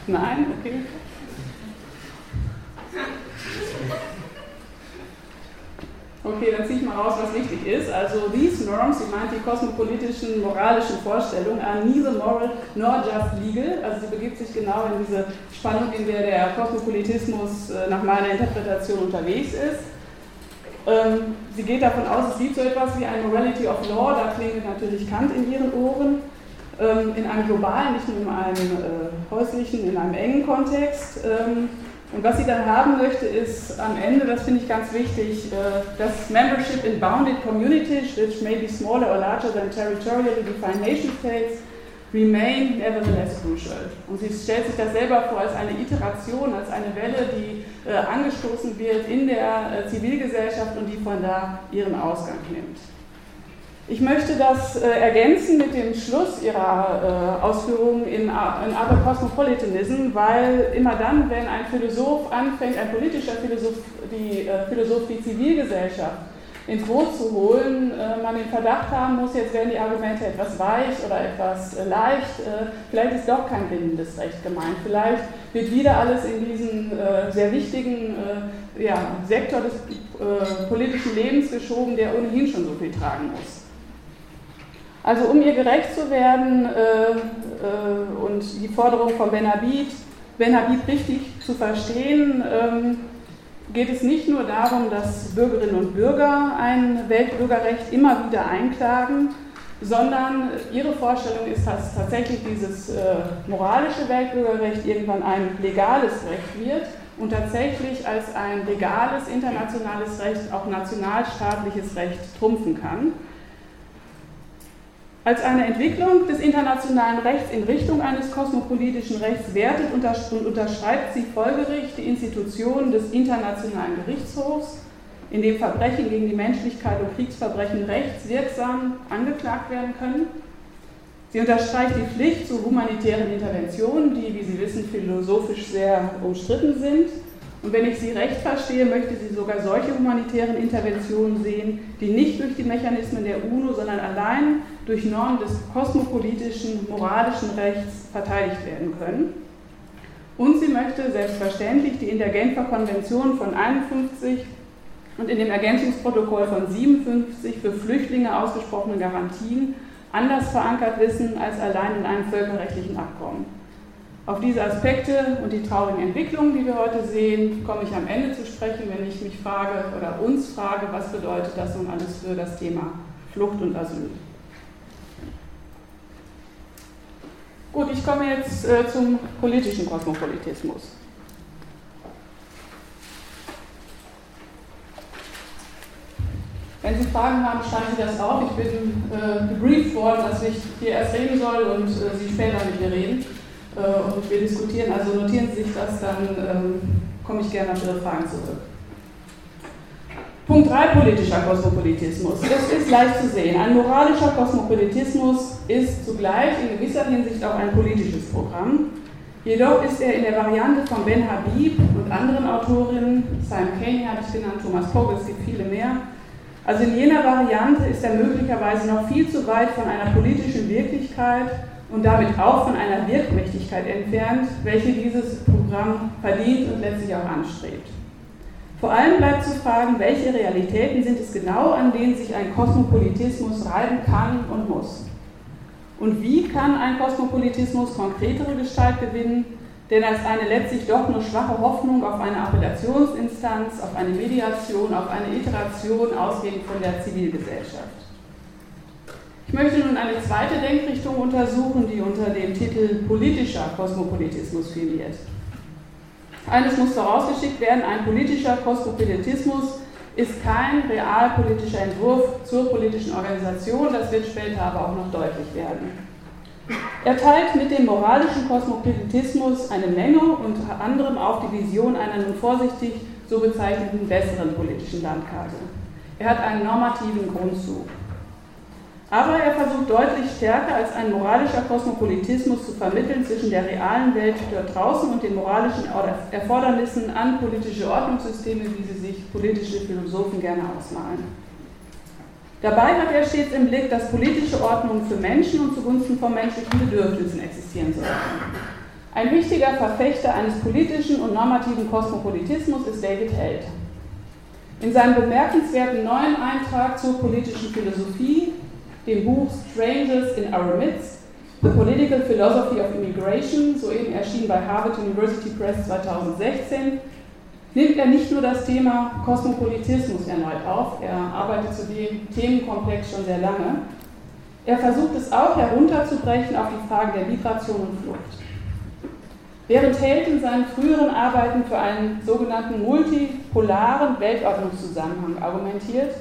Nein? Okay. Okay, dann ziehe ich mal raus, was wichtig ist. Also, these norms, sie meint die kosmopolitischen, moralischen Vorstellungen, are neither moral nor just legal. Also, sie begibt sich genau in diese Spannung, in der der Kosmopolitismus äh, nach meiner Interpretation unterwegs ist. Ähm, sie geht davon aus, es gibt so etwas wie ein Morality of Law, da klingt natürlich Kant in ihren Ohren, ähm, in einem globalen, nicht nur in einem äh, häuslichen, in einem engen Kontext. Ähm, und was sie dann haben möchte, ist am Ende, das finde ich ganz wichtig, äh, dass Membership in bounded communities, which may be smaller or larger than territorially defined nation states, remain nevertheless crucial. Und sie stellt sich das selber vor als eine Iteration, als eine Welle, die äh, angestoßen wird in der äh, Zivilgesellschaft und die von da ihren Ausgang nimmt. Ich möchte das äh, ergänzen mit dem Schluss Ihrer äh, Ausführungen in, in Other Cosmopolitanism, weil immer dann, wenn ein Philosoph anfängt, ein politischer Philosoph, die äh, Philosoph die Zivilgesellschaft ins Boot zu holen, äh, man den Verdacht haben muss, jetzt werden die Argumente etwas weich oder etwas äh, leicht, äh, vielleicht ist doch kein bindendes Recht gemeint, vielleicht wird wieder alles in diesen sehr wichtigen ja, Sektor des politischen Lebens geschoben, der ohnehin schon so viel tragen muss. Also um ihr gerecht zu werden und die Forderung von Ben Habib, ben Habib richtig zu verstehen, ähm, geht es nicht nur darum, dass Bürgerinnen und Bürger ein Weltbürgerrecht immer wieder einklagen, sondern ihre Vorstellung ist, dass tatsächlich dieses äh, moralische Weltbürgerrecht irgendwann ein legales Recht wird und tatsächlich als ein legales internationales Recht auch nationalstaatliches Recht trumpfen kann. Als eine Entwicklung des internationalen Rechts in Richtung eines kosmopolitischen Rechts wertet und unterschreibt sie folgerichtig die Institution des Internationalen Gerichtshofs, in dem Verbrechen gegen die Menschlichkeit und Kriegsverbrechen rechtswirksam angeklagt werden können. Sie unterstreicht die Pflicht zu humanitären Interventionen, die, wie Sie wissen, philosophisch sehr umstritten sind und wenn ich sie recht verstehe, möchte sie sogar solche humanitären Interventionen sehen, die nicht durch die Mechanismen der UNO, sondern allein durch Normen des kosmopolitischen, moralischen Rechts verteidigt werden können. Und sie möchte selbstverständlich die in der Genfer Konvention von 51 und in dem Ergänzungsprotokoll von 57 für Flüchtlinge ausgesprochene Garantien anders verankert wissen als allein in einem völkerrechtlichen Abkommen. Auf diese Aspekte und die traurigen Entwicklungen, die wir heute sehen, komme ich am Ende zu sprechen, wenn ich mich frage oder uns frage, was bedeutet das nun alles für das Thema Flucht und Asyl. Gut, ich komme jetzt äh, zum politischen Kosmopolitismus. Wenn Sie Fragen haben, schreiben Sie das auf. Ich bin äh, gebrieft worden, dass ich hier erst reden soll und äh, Sie später mit mir reden. Äh, und wir diskutieren. Also notieren Sie sich das, dann ähm, komme ich gerne auf Ihre Fragen zurück. Punkt 3, politischer Kosmopolitismus. Das ist leicht zu sehen. Ein moralischer Kosmopolitismus ist zugleich in gewisser Hinsicht auch ein politisches Programm. Jedoch ist er in der Variante von Ben Habib und anderen Autorinnen, Simon Caney habe ich genannt, Thomas Pogge, es gibt viele mehr, also in jener Variante ist er möglicherweise noch viel zu weit von einer politischen Wirklichkeit und damit auch von einer Wirkmächtigkeit entfernt, welche dieses Programm verdient und letztlich auch anstrebt. Vor allem bleibt zu fragen, welche Realitäten sind es genau, an denen sich ein Kosmopolitismus reiben kann und muss. Und wie kann ein Kosmopolitismus konkretere Gestalt gewinnen, denn als eine letztlich doch nur schwache Hoffnung auf eine Appellationsinstanz, auf eine Mediation, auf eine Iteration ausgehend von der Zivilgesellschaft. Ich möchte nun eine zweite Denkrichtung untersuchen, die unter dem Titel politischer Kosmopolitismus firmiert. Eines muss vorausgeschickt werden, ein politischer Kosmopolitismus ist kein realpolitischer Entwurf zur politischen Organisation, das wird später aber auch noch deutlich werden. Er teilt mit dem moralischen Kosmopolitismus eine Menge, unter anderem auch die Vision einer nun vorsichtig so bezeichneten besseren politischen Landkarte. Er hat einen normativen Grundzug. Aber er versucht deutlich stärker als ein moralischer Kosmopolitismus zu vermitteln zwischen der realen Welt dort draußen und den moralischen Erfordernissen an politische Ordnungssysteme, wie sie sich politische Philosophen gerne ausmalen. Dabei hat er stets im Blick, dass politische Ordnungen für Menschen und zugunsten von menschlichen Bedürfnissen existieren sollten. Ein wichtiger Verfechter eines politischen und normativen Kosmopolitismus ist David Held. In seinem bemerkenswerten neuen Eintrag zur politischen Philosophie dem Buch Strangers in Our Midst, The Political Philosophy of Immigration, soeben erschienen bei Harvard University Press 2016, nimmt er nicht nur das Thema Kosmopolitismus erneut auf, er arbeitet zu dem Themenkomplex schon sehr lange, er versucht es auch herunterzubrechen auf die Frage der Migration und Flucht. Während Held in seinen früheren Arbeiten für einen sogenannten multipolaren Weltordnungszusammenhang argumentiert,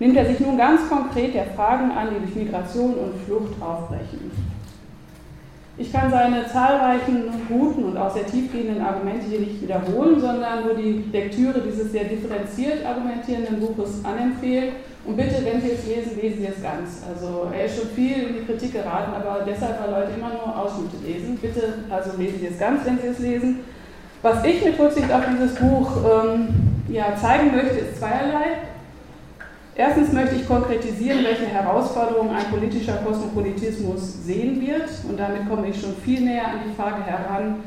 nimmt er sich nun ganz konkret der Fragen an, die durch Migration und Flucht aufbrechen. Ich kann seine zahlreichen guten und auch sehr tiefgehenden Argumente hier nicht wiederholen, sondern nur die Lektüre dieses sehr differenziert argumentierenden Buches anempfehlen. Und bitte, wenn Sie es lesen, lesen Sie es ganz. Also er ist schon viel in die Kritik geraten, aber deshalb, weil Leute immer nur Ausschnitte lesen. Bitte, also lesen Sie es ganz, wenn Sie es lesen. Was ich mit Rücksicht auf dieses Buch ähm, ja, zeigen möchte, ist zweierlei. Erstens möchte ich konkretisieren, welche Herausforderungen ein politischer Kosmopolitismus sehen wird. Und damit komme ich schon viel näher an die Frage heran,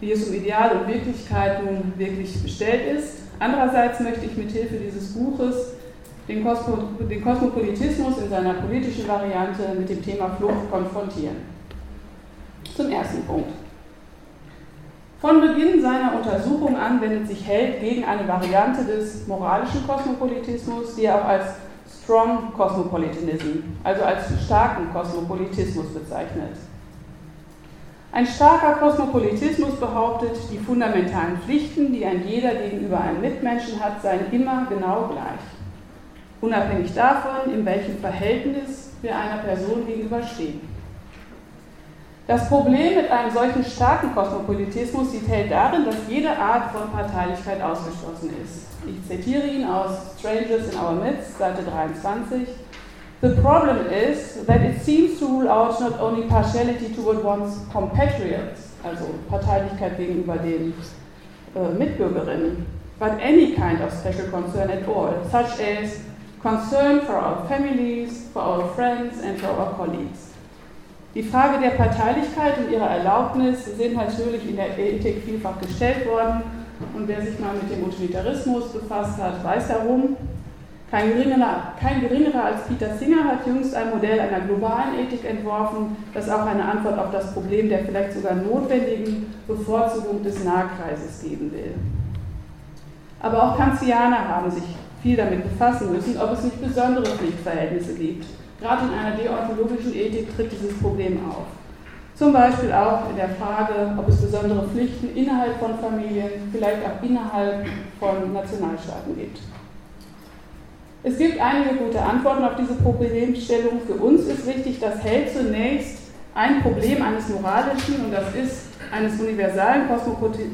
wie es um Ideal und Wirklichkeit nun wirklich bestellt ist. Andererseits möchte ich mit Hilfe dieses Buches den Kosmopolitismus in seiner politischen Variante mit dem Thema Flucht konfrontieren. Zum ersten Punkt. Von Beginn seiner Untersuchung an wendet sich Held gegen eine Variante des moralischen Kosmopolitismus, die er auch als Strong Cosmopolitanism, also als starken Kosmopolitismus bezeichnet. Ein starker Kosmopolitismus behauptet, die fundamentalen Pflichten, die ein jeder gegenüber einem Mitmenschen hat, seien immer genau gleich, unabhängig davon, in welchem Verhältnis wir einer Person gegenüberstehen. Das Problem mit einem solchen starken Kosmopolitismus sieht darin, dass jede Art von Parteilichkeit ausgeschlossen ist. Ich zitiere ihn aus Strangers in Our Midst, Seite 23. The problem is that it seems to rule out not only partiality toward one's compatriots, also Parteilichkeit gegenüber den äh, Mitbürgerinnen, but any kind of special concern at all, such as concern for our families, for our friends and for our colleagues. Die Frage der Parteilichkeit und ihrer Erlaubnis sind natürlich in der Ethik vielfach gestellt worden. Und wer sich mal mit dem Utilitarismus befasst hat, weiß darum. Kein geringerer, kein geringerer als Peter Singer hat jüngst ein Modell einer globalen Ethik entworfen, das auch eine Antwort auf das Problem der vielleicht sogar notwendigen Bevorzugung des Nahkreises geben will. Aber auch Kantianer haben sich viel damit befassen müssen, ob es nicht besondere Pflichtverhältnisse gibt Gerade in einer deontologischen Ethik tritt dieses Problem auf. Zum Beispiel auch in der Frage, ob es besondere Pflichten innerhalb von Familien, vielleicht auch innerhalb von Nationalstaaten gibt. Es gibt einige gute Antworten auf diese Problemstellung. Für uns ist wichtig, dass Held zunächst ein Problem eines moralischen, und das ist eines universalen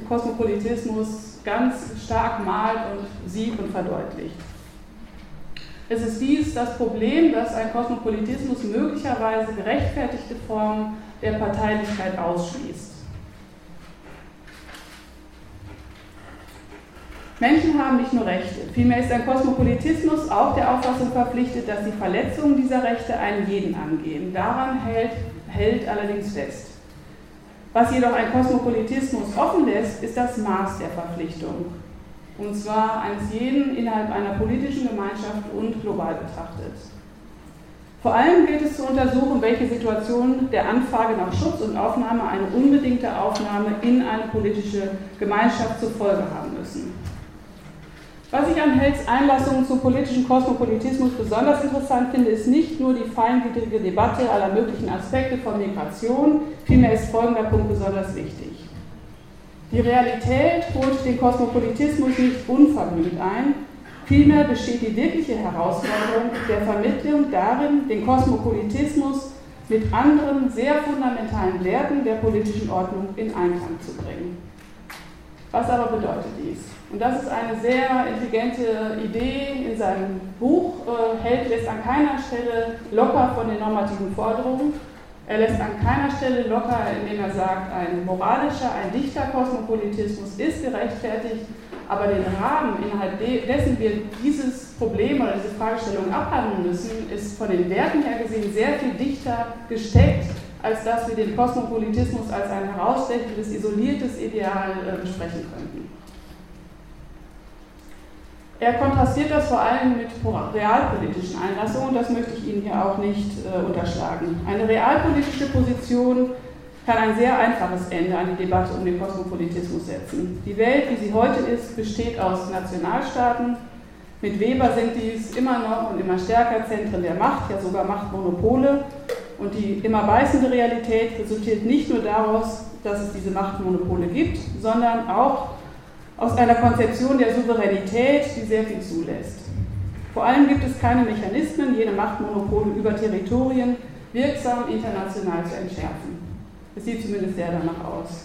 Kosmopolitismus, ganz stark malt und sieht und verdeutlicht. Es ist dies das Problem, dass ein Kosmopolitismus möglicherweise gerechtfertigte Formen der Parteilichkeit ausschließt. Menschen haben nicht nur Rechte, vielmehr ist ein Kosmopolitismus auch der Auffassung verpflichtet, dass die Verletzungen dieser Rechte einen jeden angehen. Daran hält, hält allerdings fest. Was jedoch ein Kosmopolitismus offen lässt, ist das Maß der Verpflichtung und zwar eines jeden innerhalb einer politischen Gemeinschaft und global betrachtet. Vor allem gilt es zu untersuchen, welche Situationen der Anfrage nach Schutz und Aufnahme eine unbedingte Aufnahme in eine politische Gemeinschaft zur Folge haben müssen. Was ich an Hells Einlassungen zum politischen Kosmopolitismus besonders interessant finde, ist nicht nur die feingliedrige Debatte aller möglichen Aspekte von Migration, vielmehr ist folgender Punkt besonders wichtig. Die Realität holt den Kosmopolitismus nicht unverblümt ein, vielmehr besteht die wirkliche Herausforderung der Vermittlung darin, den Kosmopolitismus mit anderen sehr fundamentalen Werten der politischen Ordnung in Einklang zu bringen. Was aber bedeutet dies? Und das ist eine sehr intelligente Idee in seinem Buch. Äh, Held lässt an keiner Stelle locker von den normativen Forderungen. Er lässt an keiner Stelle locker, indem er sagt, ein moralischer, ein dichter Kosmopolitismus ist gerechtfertigt, aber den Rahmen, innerhalb dessen wir dieses Problem oder diese Fragestellung abhandeln müssen, ist von den Werten her gesehen sehr viel dichter gesteckt, als dass wir den Kosmopolitismus als ein herausstechendes, isoliertes Ideal äh, besprechen könnten. Er kontrastiert das vor allem mit realpolitischen Einlassungen, das möchte ich Ihnen hier auch nicht äh, unterschlagen. Eine realpolitische Position kann ein sehr einfaches Ende an die Debatte um den Kosmopolitismus setzen. Die Welt, wie sie heute ist, besteht aus Nationalstaaten. Mit Weber sind dies immer noch und immer stärker Zentren der Macht, ja sogar Machtmonopole. Und die immer beißende Realität resultiert nicht nur daraus, dass es diese Machtmonopole gibt, sondern auch aus einer Konzeption der Souveränität, die sehr viel zulässt. Vor allem gibt es keine Mechanismen, jene Machtmonopole über Territorien wirksam international zu entschärfen. Es sieht zumindest sehr danach aus.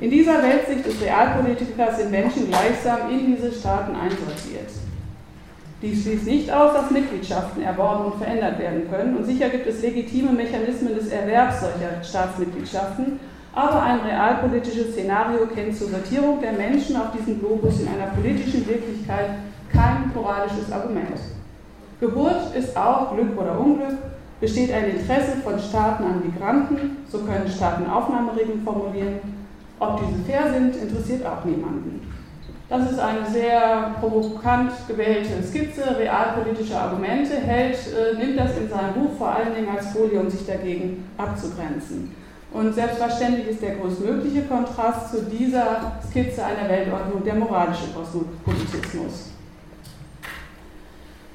In dieser Weltsicht des Realpolitikers sind Menschen gleichsam in diese Staaten einsortiert. Dies schließt nicht aus, dass Mitgliedschaften erworben und verändert werden können. Und sicher gibt es legitime Mechanismen des Erwerbs solcher Staatsmitgliedschaften. Aber ein realpolitisches Szenario kennt zur Sortierung der Menschen auf diesem Globus in einer politischen Wirklichkeit kein moralisches Argument. Geburt ist auch Glück oder Unglück, besteht ein Interesse von Staaten an Migranten, so können Staaten Aufnahmeregeln formulieren. Ob diese fair sind, interessiert auch niemanden. Das ist eine sehr provokant gewählte Skizze realpolitischer Argumente. Held äh, nimmt das in seinem Buch vor allen Dingen als Folie, um sich dagegen abzugrenzen. Und selbstverständlich ist der größtmögliche Kontrast zu dieser Skizze einer Weltordnung der moralische Kosmopolitismus.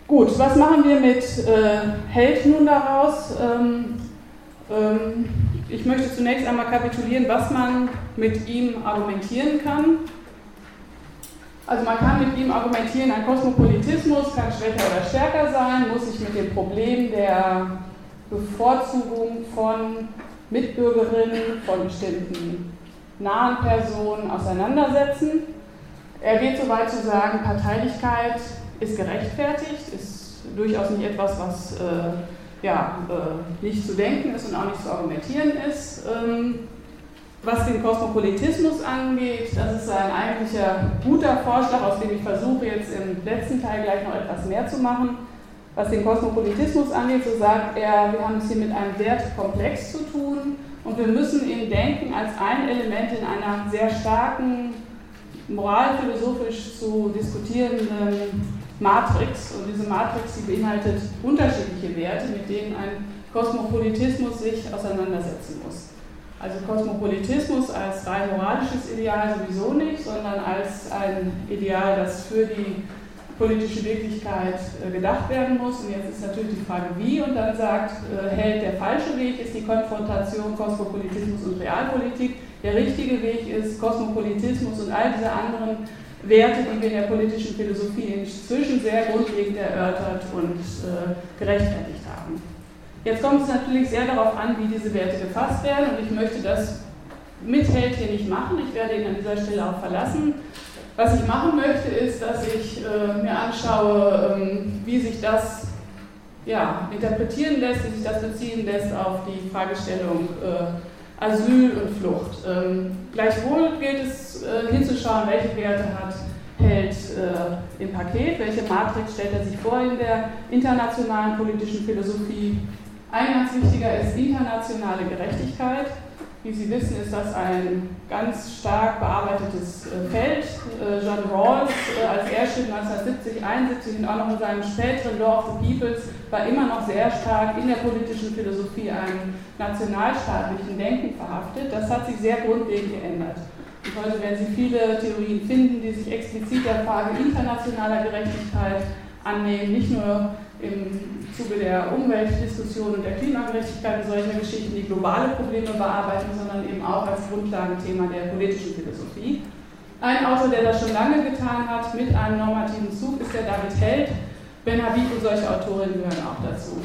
Gut, was machen wir mit äh, Held nun daraus? Ähm, ähm, ich möchte zunächst einmal kapitulieren, was man mit ihm argumentieren kann. Also man kann mit ihm argumentieren, ein Kosmopolitismus kann schwächer oder stärker sein, muss sich mit dem Problem der Bevorzugung von Mitbürgerinnen, von bestimmten nahen Personen auseinandersetzen. Er geht so weit zu sagen, Parteilichkeit ist gerechtfertigt, ist durchaus nicht etwas, was äh, ja, äh, nicht zu denken ist und auch nicht zu argumentieren ist. Ähm, was den Kosmopolitismus angeht, das ist ein eigentlicher guter Vorschlag, aus dem ich versuche jetzt im letzten Teil gleich noch etwas mehr zu machen. Was den Kosmopolitismus angeht, so sagt er, wir haben es hier mit einem Wertkomplex zu tun und wir müssen ihn denken als ein Element in einer sehr starken, moralphilosophisch zu diskutierenden Matrix und diese Matrix, die beinhaltet unterschiedliche Werte, mit denen ein Kosmopolitismus sich auseinandersetzen muss. Also Kosmopolitismus als rein moralisches Ideal sowieso nicht, sondern als ein Ideal, das für die politische Wirklichkeit äh, gedacht werden muss. Und jetzt ist natürlich die Frage, wie. Und dann sagt äh, Held, der falsche Weg ist die Konfrontation Kosmopolitismus und Realpolitik. Der richtige Weg ist Kosmopolitismus und all diese anderen Werte, die wir in der politischen Philosophie inzwischen sehr grundlegend erörtert und äh, gerechtfertigt haben. Jetzt kommt es natürlich sehr darauf an, wie diese Werte gefasst werden und ich möchte das mit Held hier nicht machen. Ich werde ihn an dieser Stelle auch verlassen. Was ich machen möchte, ist, dass ich äh, mir anschaue, ähm, wie sich das ja, interpretieren lässt, wie sich das beziehen lässt auf die Fragestellung äh, Asyl und Flucht. Ähm, gleichwohl gilt es äh, hinzuschauen, welche Werte hat Held äh, im Paket, welche Matrix stellt er sich vor in der internationalen politischen Philosophie. Ein ganz wichtiger ist internationale Gerechtigkeit. Wie Sie wissen, ist das ein ganz stark bearbeitetes äh, Feld. Äh, John Rawls, äh, als er schrieb 1970, 71 und auch noch in seinem späteren Law of the Peoples, war immer noch sehr stark in der politischen Philosophie einem nationalstaatlichen Denken verhaftet. Das hat sich sehr grundlegend geändert. Und heute werden Sie viele Theorien finden, die sich explizit der Frage internationaler Gerechtigkeit annehmen, nicht nur im Zuge der Umweltdiskussion und der Klimagerechtigkeit und solcher Geschichten, die globale Probleme bearbeiten, sondern eben auch als Grundlagenthema der politischen Philosophie. Ein Autor, der das schon lange getan hat mit einem normativen Zug, ist der David Held. Ben Habib und solche Autorinnen gehören auch dazu.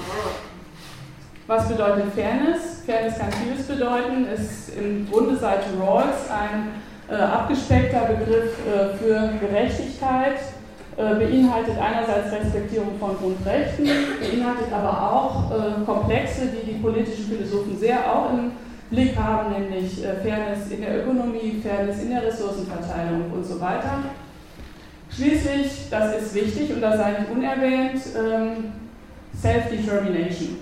Was bedeutet Fairness? Fairness kann vieles bedeuten. Ist im Grunde seit Rawls ein äh, abgespeckter Begriff äh, für Gerechtigkeit, beinhaltet einerseits Respektierung von Grundrechten, beinhaltet aber auch äh, Komplexe, die die politischen Philosophen sehr auch im Blick haben, nämlich äh, Fairness in der Ökonomie, Fairness in der Ressourcenverteilung und so weiter. Schließlich, das ist wichtig und das sei nicht unerwähnt, ähm, Self-Determination.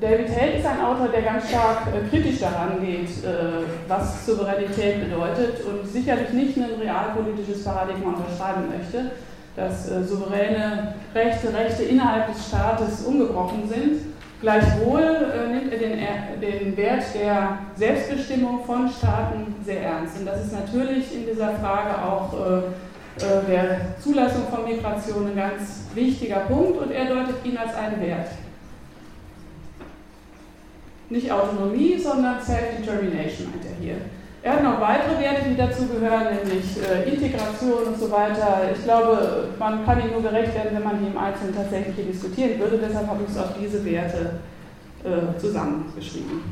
David Held ist ein Autor, der ganz stark äh, kritisch daran geht, äh, was Souveränität bedeutet und sicherlich nicht ein realpolitisches Paradigma unterschreiben möchte, dass äh, souveräne Rechte, Rechte innerhalb des Staates ungebrochen sind. Gleichwohl äh, nimmt er den, den, Wert der Selbstbestimmung von Staaten sehr ernst. Und das ist natürlich in dieser Frage auch äh, äh, der Zulassung von Migration ein ganz wichtiger Punkt und er deutet ihn als einen Wert. Nicht Autonomie, sondern Self-Determination meint er hier. Er hat noch weitere Werte, die dazu gehören, nämlich äh, Integration und so weiter. Ich glaube, man kann ihm nur gerecht werden, wenn man die im Einzelnen tatsächlich hier diskutieren würde. Deshalb habe ich es auf diese Werte äh, zusammengeschrieben.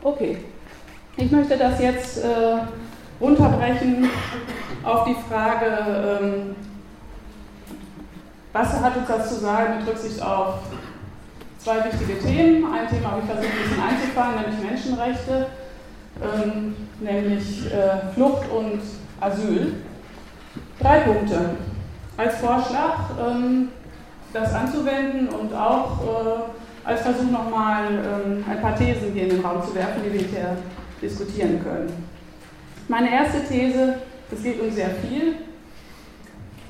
Okay, ich möchte das jetzt äh, runterbrechen auf die Frage, ähm, was hat uns das zu sagen mit Rücksicht auf zwei wichtige Themen. Ein Thema habe ich versucht, ein bisschen einzufangen, nämlich Menschenrechte, ähm, nämlich äh, Flucht und Asyl. Drei Punkte. Als Vorschlag, ähm, das anzuwenden und auch äh, als Versuch nochmal ein paar Thesen hier in den Raum zu werfen, die wir hier diskutieren können. Meine erste These, es geht um sehr viel,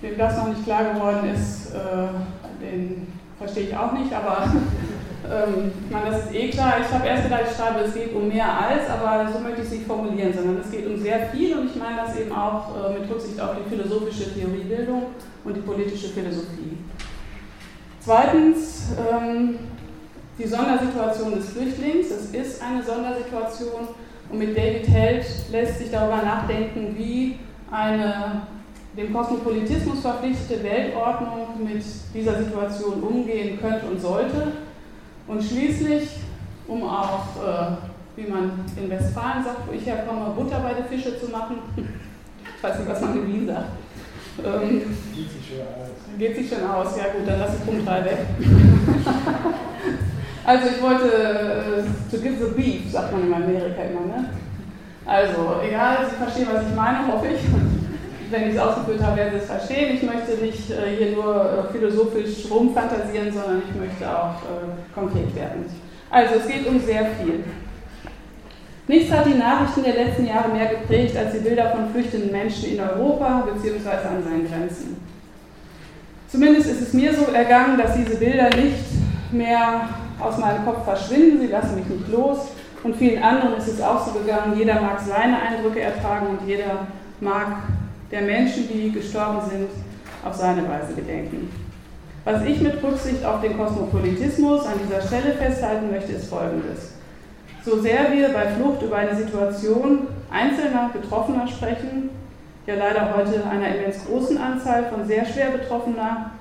Wem das noch nicht klar geworden ist, äh, den verstehe ich auch nicht, aber ähm, ich meine, das ist eh klar. Ich habe erst gedacht, ich schreibe, es geht um mehr als, aber so möchte ich es nicht formulieren, sondern es geht um sehr viel und ich meine das eben auch äh, mit Rücksicht auf die philosophische Theoriebildung und die politische Philosophie. Zweitens, ähm, die Sondersituation des Flüchtlings. Es ist eine Sondersituation und mit David Held lässt sich darüber nachdenken, wie eine dem Kosmopolitismus verpflichtete Weltordnung mit dieser Situation umgehen könnte und sollte. Und schließlich, um auch, äh, wie man in Westfalen sagt, wo ich herkomme, Butter bei den Fische zu machen. Ich weiß nicht, was man in Wien sagt. Ähm, geht sich schon aus. Geht sich schon aus, ja gut, dann lasse ich Punkt 3 weg. also ich wollte, äh, to give the beef, sagt man in Amerika immer, ne? Also, egal, Sie verstehen, was ich meine, hoffe ich wenn ich es ausgeführt habe, werden Sie es verstehen. Ich möchte nicht äh, hier nur äh, philosophisch rumfantasieren, sondern ich möchte auch konkret werden. Also es geht um sehr viel. Nichts hat die Nachrichten der letzten Jahre mehr geprägt als die Bilder von flüchtenden Menschen in Europa bzw. an seinen Grenzen. Zumindest ist es mir so ergangen, dass diese Bilder nicht mehr aus meinem Kopf verschwinden, sie lassen mich nicht los. Und vielen anderen ist es auch so gegangen, jeder mag seine Eindrücke ertragen und jeder mag der Menschen, die gestorben sind, auf seine Weise gedenken. Was ich mit Rücksicht auf den Kosmopolitismus an dieser Stelle festhalten möchte, ist Folgendes. So sehr wir bei Flucht über eine Situation einzelner Betroffener sprechen, ja leider heute einer immens großen Anzahl von sehr schwer Betroffener,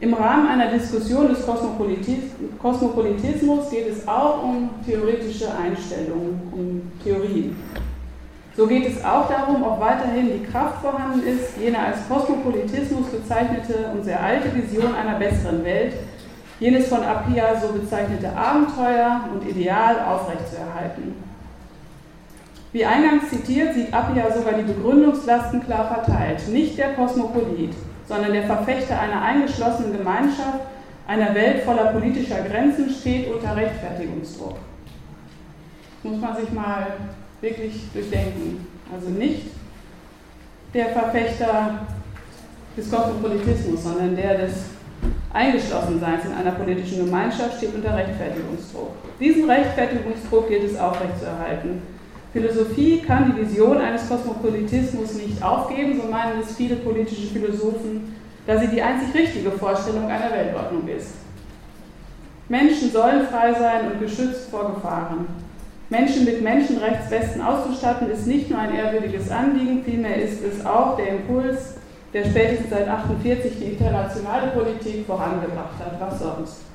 im Rahmen einer Diskussion des Kosmopolitismus geht es auch um theoretische Einstellungen, um Theorien. So geht es auch darum, ob weiterhin die Kraft vorhanden ist, jene als Kosmopolitismus bezeichnete und sehr alte Vision einer besseren Welt, jenes von Appia so bezeichnete Abenteuer und Ideal aufrechtzuerhalten. Wie eingangs zitiert, sieht Appia sogar die Begründungslasten klar verteilt. Nicht der Kosmopolit, sondern der Verfechter einer eingeschlossenen Gemeinschaft, einer Welt voller politischer Grenzen steht unter Rechtfertigungsdruck. Das muss man sich mal wirklich durchdenken. Also nicht der Verfechter des Kosmopolitismus, sondern der des Eingeschlossenseins in einer politischen Gemeinschaft steht unter Rechtfertigungsdruck. Diesen Rechtfertigungsdruck gilt es aufrechtzuerhalten. Philosophie kann die Vision eines Kosmopolitismus nicht aufgeben, so meinen es viele politische Philosophen, da sie die einzig richtige Vorstellung einer Weltordnung ist. Menschen sollen frei sein und geschützt vor Gefahren. Menschen mit Menschenrechtswesten auszustatten, ist nicht nur ein ehrwürdiges Anliegen, vielmehr ist es auch der Impuls, der spätestens seit 1948 die internationale Politik vorangebracht hat. Was sonst?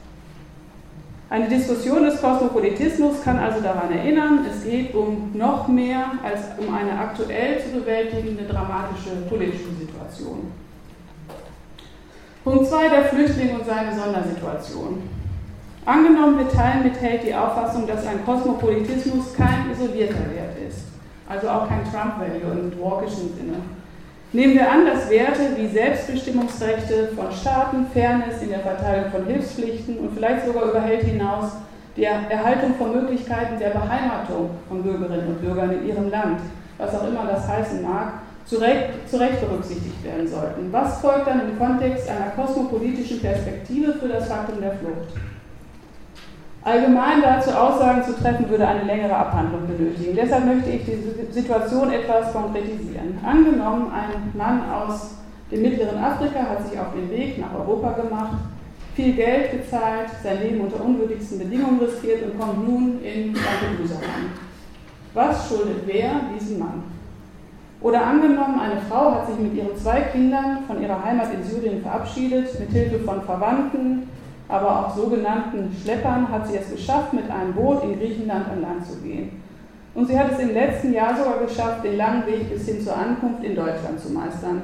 Eine Diskussion des Kosmopolitismus kann also daran erinnern, es geht um noch mehr als um eine aktuell zu bewältigende dramatische politische Situation. Punkt 2, der Flüchtling und seine Sondersituation. Angenommen, wir teilen mit Held die Auffassung, dass ein Kosmopolitismus kein isolierter Wert ist, also auch kein Trump-Value im walkischen Sinne. Nehmen wir an, dass Werte wie Selbstbestimmungsrechte von Staaten, Fairness in der Verteilung von Hilfspflichten und vielleicht sogar über Held hinaus die Erhaltung von Möglichkeiten der Beheimatung von Bürgerinnen und Bürgern in ihrem Land, was auch immer das heißen mag, zu Recht, zu Recht berücksichtigt werden sollten. Was folgt dann im Kontext einer kosmopolitischen Perspektive für das Faktum der Flucht? Allgemein dazu Aussagen zu treffen, würde eine längere Abhandlung benötigen. Deshalb möchte ich die Situation etwas konkretisieren. Angenommen, ein Mann aus dem mittleren Afrika hat sich auf den Weg nach Europa gemacht, viel Geld gezahlt, sein Leben unter unwürdigsten Bedingungen riskiert und kommt nun in Lampedusa an. Was schuldet wer diesem Mann? Oder angenommen, eine Frau hat sich mit ihren zwei Kindern von ihrer Heimat in Syrien verabschiedet, mit Hilfe von Verwandten, aber auch sogenannten Schleppern hat sie es geschafft, mit einem Boot in Griechenland an Land zu gehen. Und sie hat es im letzten Jahr sogar geschafft, den langen Weg bis hin zur Ankunft in Deutschland zu meistern.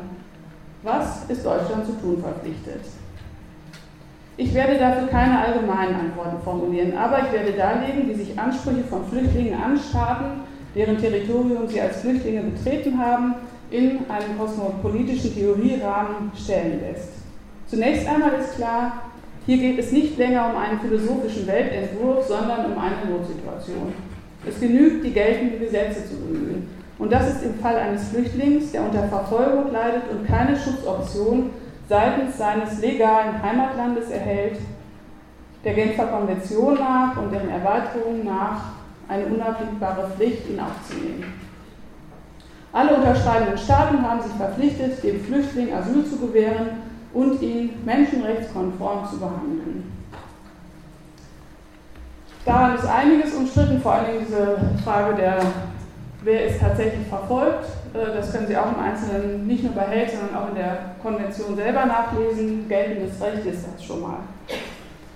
Was ist Deutschland zu tun verpflichtet? Ich werde dafür keine allgemeinen Antworten formulieren, aber ich werde darlegen, wie sich Ansprüche von Flüchtlingen an Staaten, deren Territorium sie als Flüchtlinge betreten haben, in einem kosmopolitischen Theorierahmen stellen lässt. Zunächst einmal ist klar, hier geht es nicht länger um einen philosophischen Weltentwurf, sondern um eine Notsituation. Es genügt, die geltenden Gesetze zu bemühen. Und das ist im Fall eines Flüchtlings, der unter Verfolgung leidet und keine Schutzoption seitens seines legalen Heimatlandes erhält, der Genfer Konvention nach und deren Erweiterung nach eine unabdingbare Pflicht, ihn aufzunehmen. Alle unterschreibenden Staaten haben sich verpflichtet, dem Flüchtling Asyl zu gewähren und ihn menschenrechtskonform zu behandeln. Daran ist einiges umstritten, vor allem diese Frage der, wer ist tatsächlich verfolgt. Äh, das können Sie auch im Einzelnen nicht nur bei Held, sondern auch in der Konvention selber nachlesen. Geltendes Recht ist das schon mal.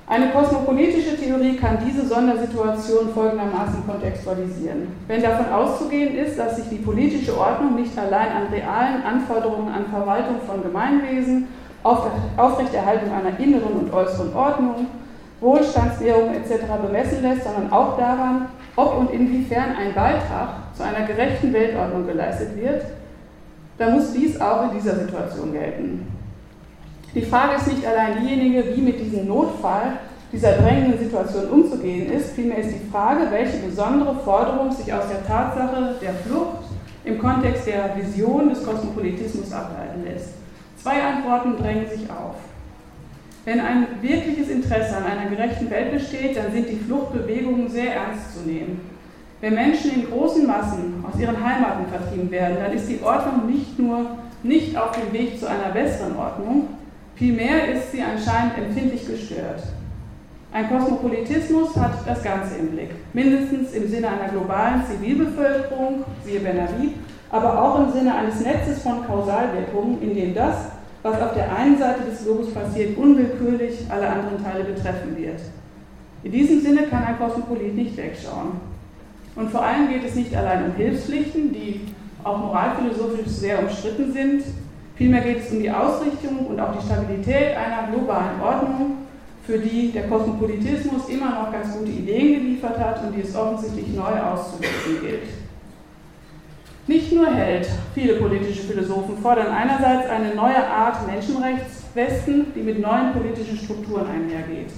Eine kosmopolitische Theorie kann diese Sondersituation folgendermaßen kontextualisieren. Wenn davon auszugehen ist, dass sich die politische Ordnung nicht allein an realen Anforderungen an Verwaltung von Gemeinwesen Aufrechterhaltung einer inneren und äußeren Ordnung, Wohlstandswährung etc. bemessen lässt, sondern auch daran, ob und inwiefern ein Beitrag zu einer gerechten Weltordnung geleistet wird, dann muss dies auch in dieser Situation gelten. Die Frage ist nicht allein diejenige, wie mit diesem Notfall, dieser drängenden Situation umzugehen ist, vielmehr ist die Frage, welche besondere Forderung sich aus der Tatsache der Flucht im Kontext der Vision des Kosmopolitismus ableiten lässt. Zwei Antworten drängen sich auf. Wenn ein wirkliches Interesse an einer gerechten Welt besteht, dann sind die Fluchtbewegungen sehr ernst zu nehmen. Wenn Menschen in großen Massen aus ihren Heimaten vertrieben werden, dann ist die Ordnung nicht nur nicht auf dem Weg zu einer besseren Ordnung, vielmehr ist sie anscheinend empfindlich gestört. Ein Kosmopolitismus hat das Ganze im Blick, mindestens im Sinne einer globalen Zivilbevölkerung, siehe Benarid, aber auch im Sinne eines Netzes von Kausalwirkungen, in dem das, was auf der einen Seite des Globus passiert, unwillkürlich alle anderen Teile betreffen wird. In diesem Sinne kann ein Kosmopolit nicht wegschauen. Und vor allem geht es nicht allein um Hilfspflichten, die auch moralphilosophisch sehr umstritten sind. Vielmehr geht es um die Ausrichtung und auch die Stabilität einer globalen Ordnung, für die der Kosmopolitismus immer noch ganz gute Ideen geliefert hat und die es offensichtlich neu auszulösen gilt. Nicht nur Held, viele politische Philosophen fordern einerseits eine neue Art Menschenrechtswesten, die mit neuen politischen Strukturen einhergeht.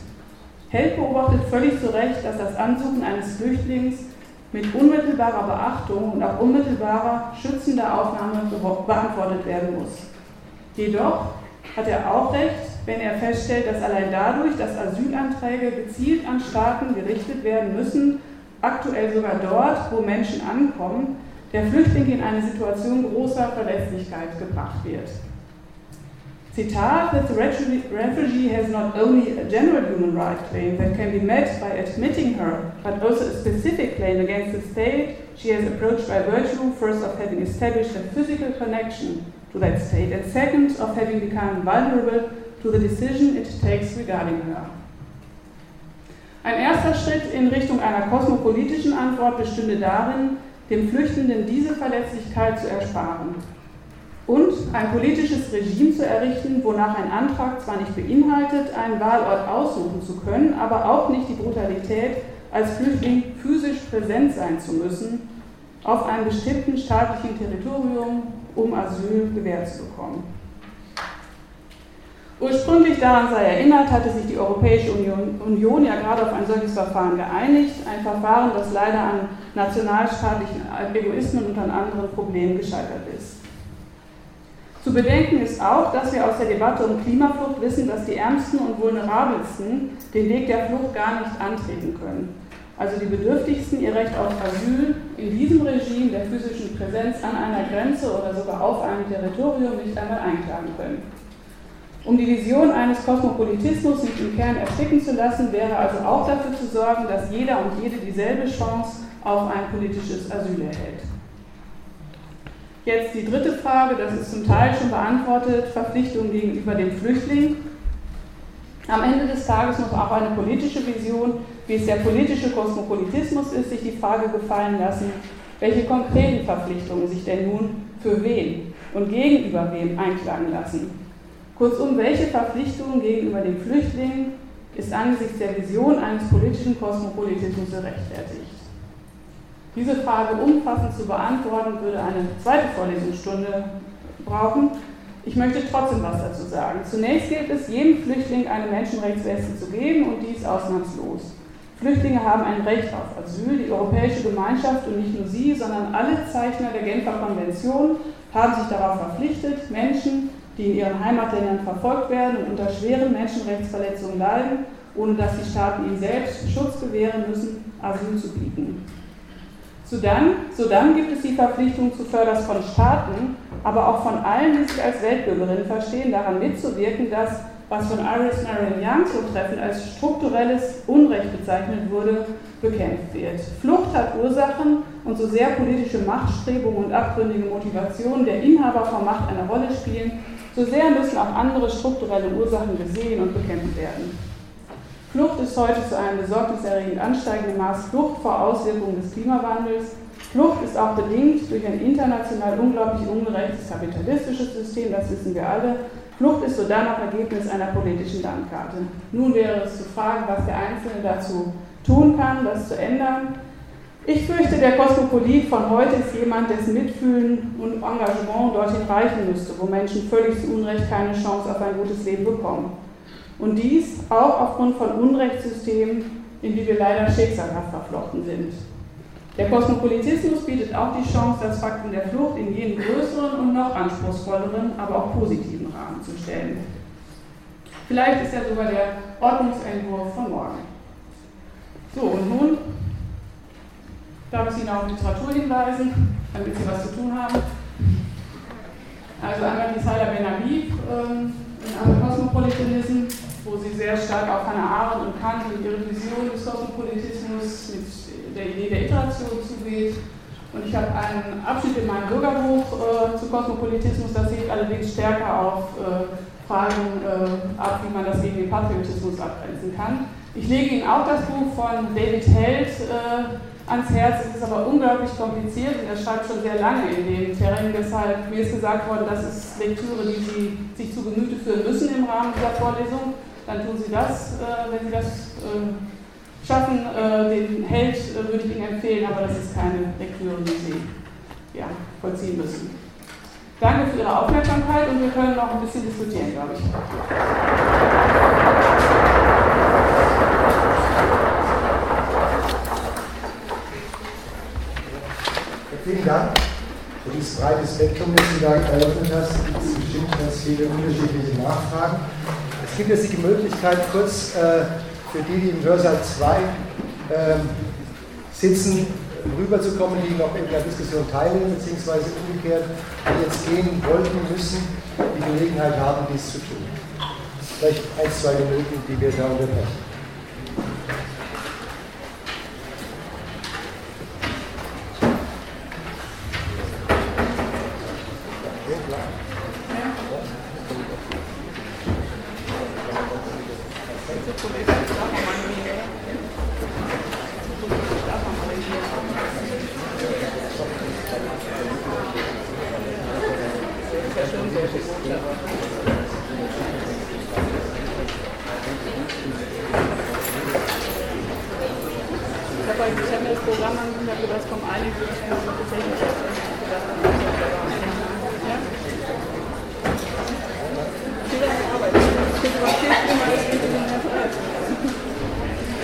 Held beobachtet völlig zu Recht, dass das Ansuchen eines Flüchtlings mit unmittelbarer Beachtung und auch unmittelbarer schützender Aufnahme beantwortet werden muss. Jedoch hat er auch recht, wenn er feststellt, dass allein dadurch, dass Asylanträge gezielt an Staaten gerichtet werden müssen, aktuell sogar dort, wo Menschen ankommen, der Flüchtling in eine Situation großer Verletzlichkeit gebracht wird. Zitat, that the refugee has not only a general human right claim that can be met by admitting her, but also a specific claim against the state she has approached by virtue first of having established a physical connection to that state, and second, of having become vulnerable to the decision it takes regarding her. Ein erster Schritt in Richtung einer kosmopolitischen Antwort bestünde darin, dem Flüchtenden diese Verletzlichkeit zu ersparen und ein politisches Regime zu errichten, wonach ein Antrag zwar nicht beinhaltet, einen Wahlort aussuchen zu können, aber auch nicht die Brutalität, als Flüchtling physisch präsent sein zu müssen, auf einem bestimmten staatlichen Territorium, um Asyl gewährt zu bekommen. Ursprünglich daran sei erinnert, hatte sich die Europäische Union, Union, ja gerade auf ein solches Verfahren geeinigt, ein Verfahren, das leider an nationalstaatlichen Egoismen und an anderen Problemen gescheitert ist. Zu bedenken ist auch, dass wir aus der Debatte um Klimaflucht wissen, dass die Ärmsten und Vulnerabelsten den Weg der Flucht gar nicht antreten können. Also die Bedürftigsten ihr Recht auf Asyl in diesem Regime der physischen Präsenz an einer Grenze oder sogar auf einem Territorium nicht einmal einklagen können. Um die Vision eines Kosmopolitismus nicht im Kern ersticken zu lassen, wäre also auch dafür zu sorgen, dass jeder und jede dieselbe Chance auf ein politisches Asyl erhält. Jetzt die dritte Frage, das ist zum Teil schon beantwortet, Verpflichtung gegenüber dem Flüchtling. Am Ende des Tages muss auch eine politische Vision, wie es der politische Kosmopolitismus ist, sich die Frage gefallen lassen, welche konkreten Verpflichtungen sich denn nun für wen und gegenüber wem einklagen lassen. Kurzum, welche Verpflichtungen gegenüber dem Flüchtling ist angesichts der Vision eines politischen Kosmopolitismus gerechtfertigt? Diese Frage umfassend zu beantworten, würde eine zweite Vorlesungsstunde brauchen. Ich möchte trotzdem was dazu sagen. Zunächst gilt es, jedem Flüchtling eine Menschenrechtsweste zu geben und dies ausnahmslos. Flüchtlinge haben ein Recht auf Asyl. Die Europäische Gemeinschaft und nicht nur sie, sondern alle Zeichner der Genfer Konvention haben sich darauf verpflichtet, Menschen, die in ihren Heimatländern verfolgt werden und unter schweren Menschenrechtsverletzungen leiden, ohne dass die Staaten ihnen selbst Schutz gewähren müssen, Asyl zu bieten. Sodann, sodann gibt es die Verpflichtung zuvörderst von Staaten, aber auch von allen, die sich als Weltbürgerinnen verstehen, daran mitzuwirken, dass, was von Iris Marion Young zutreffend als strukturelles Unrecht bezeichnet wurde, bekämpft wird. Flucht hat Ursachen und so sehr politische Machtstrebungen und abgründige Motivationen der Inhaber von Macht eine Rolle spielen, so sehr müssen auch andere strukturelle Ursachen gesehen und bekämpft werden. Flucht ist heute zu einem besorgniserregend ansteigenden Maß Flucht vor Auswirkungen des Klimawandels. Flucht ist auch bedingt durch ein international unglaublich ungerechtes kapitalistisches System, das wissen wir alle. Flucht ist sodann auch Ergebnis einer politischen Landkarte. Nun wäre es zu fragen, was der Einzelne dazu tun kann, das zu ändern. Ich fürchte, der Kosmopolit von heute ist jemand, dessen Mitfühlen und Engagement dorthin reichen müsste, wo Menschen völlig zu Unrecht keine Chance auf ein gutes Leben bekommen. Und dies auch aufgrund von Unrechtssystemen, in die wir leider schicksalhaft verflochten sind. Der Kosmopolitismus bietet auch die Chance, das Faktum der Flucht in jenen größeren und noch anspruchsvolleren, aber auch positiven Rahmen zu stellen. Vielleicht ist ja sogar der Ordnungsentwurf von morgen. So, und nun darf ich Ihnen auf Literatur hinweisen, damit Sie was zu tun haben. Also einmal die Salah Ben Habib ähm, in Cosmopolitanism, wo sie sehr stark auf Hannah Arendt und Kant und ihre Vision des Kosmopolitismus mit der Idee der Iteration zugeht. Und ich habe einen Abschnitt in meinem Bürgerbuch äh, zu Kosmopolitismus, das hebt allerdings stärker auf äh, Fragen äh, ab, wie man das gegen den Patriotismus abgrenzen kann. Ich lege Ihnen auch das Buch von David Held äh, ans Herz. Es ist aber unglaublich kompliziert und er schreibt schon sehr lange in dem Terrain. Deshalb mir ist gesagt worden, das ist Lektüre, die Sie sich zu Gemüte führen müssen im Rahmen dieser Vorlesung dann tun Sie das. Äh, wenn Sie das äh, schaffen, äh, den Held würde ich Ihnen empfehlen, aber das ist keine Lektüre, die Sie ja, vollziehen müssen. Danke für Ihre Aufmerksamkeit und wir können noch ein bisschen diskutieren, glaube ich. Vielen Dank für dieses breite Spektrum, das du da eröffnet hast. Es gibt bestimmt ganz viele unterschiedliche Nachfragen. Es gibt jetzt die Möglichkeit, kurz äh, für die, die im Hörsaal 2 äh, sitzen, rüberzukommen, die noch in der Diskussion teilnehmen, beziehungsweise umgekehrt, die jetzt gehen wollten, müssen, die Gelegenheit haben, dies zu tun. Vielleicht ein, zwei Minuten, die wir da unterbrechen.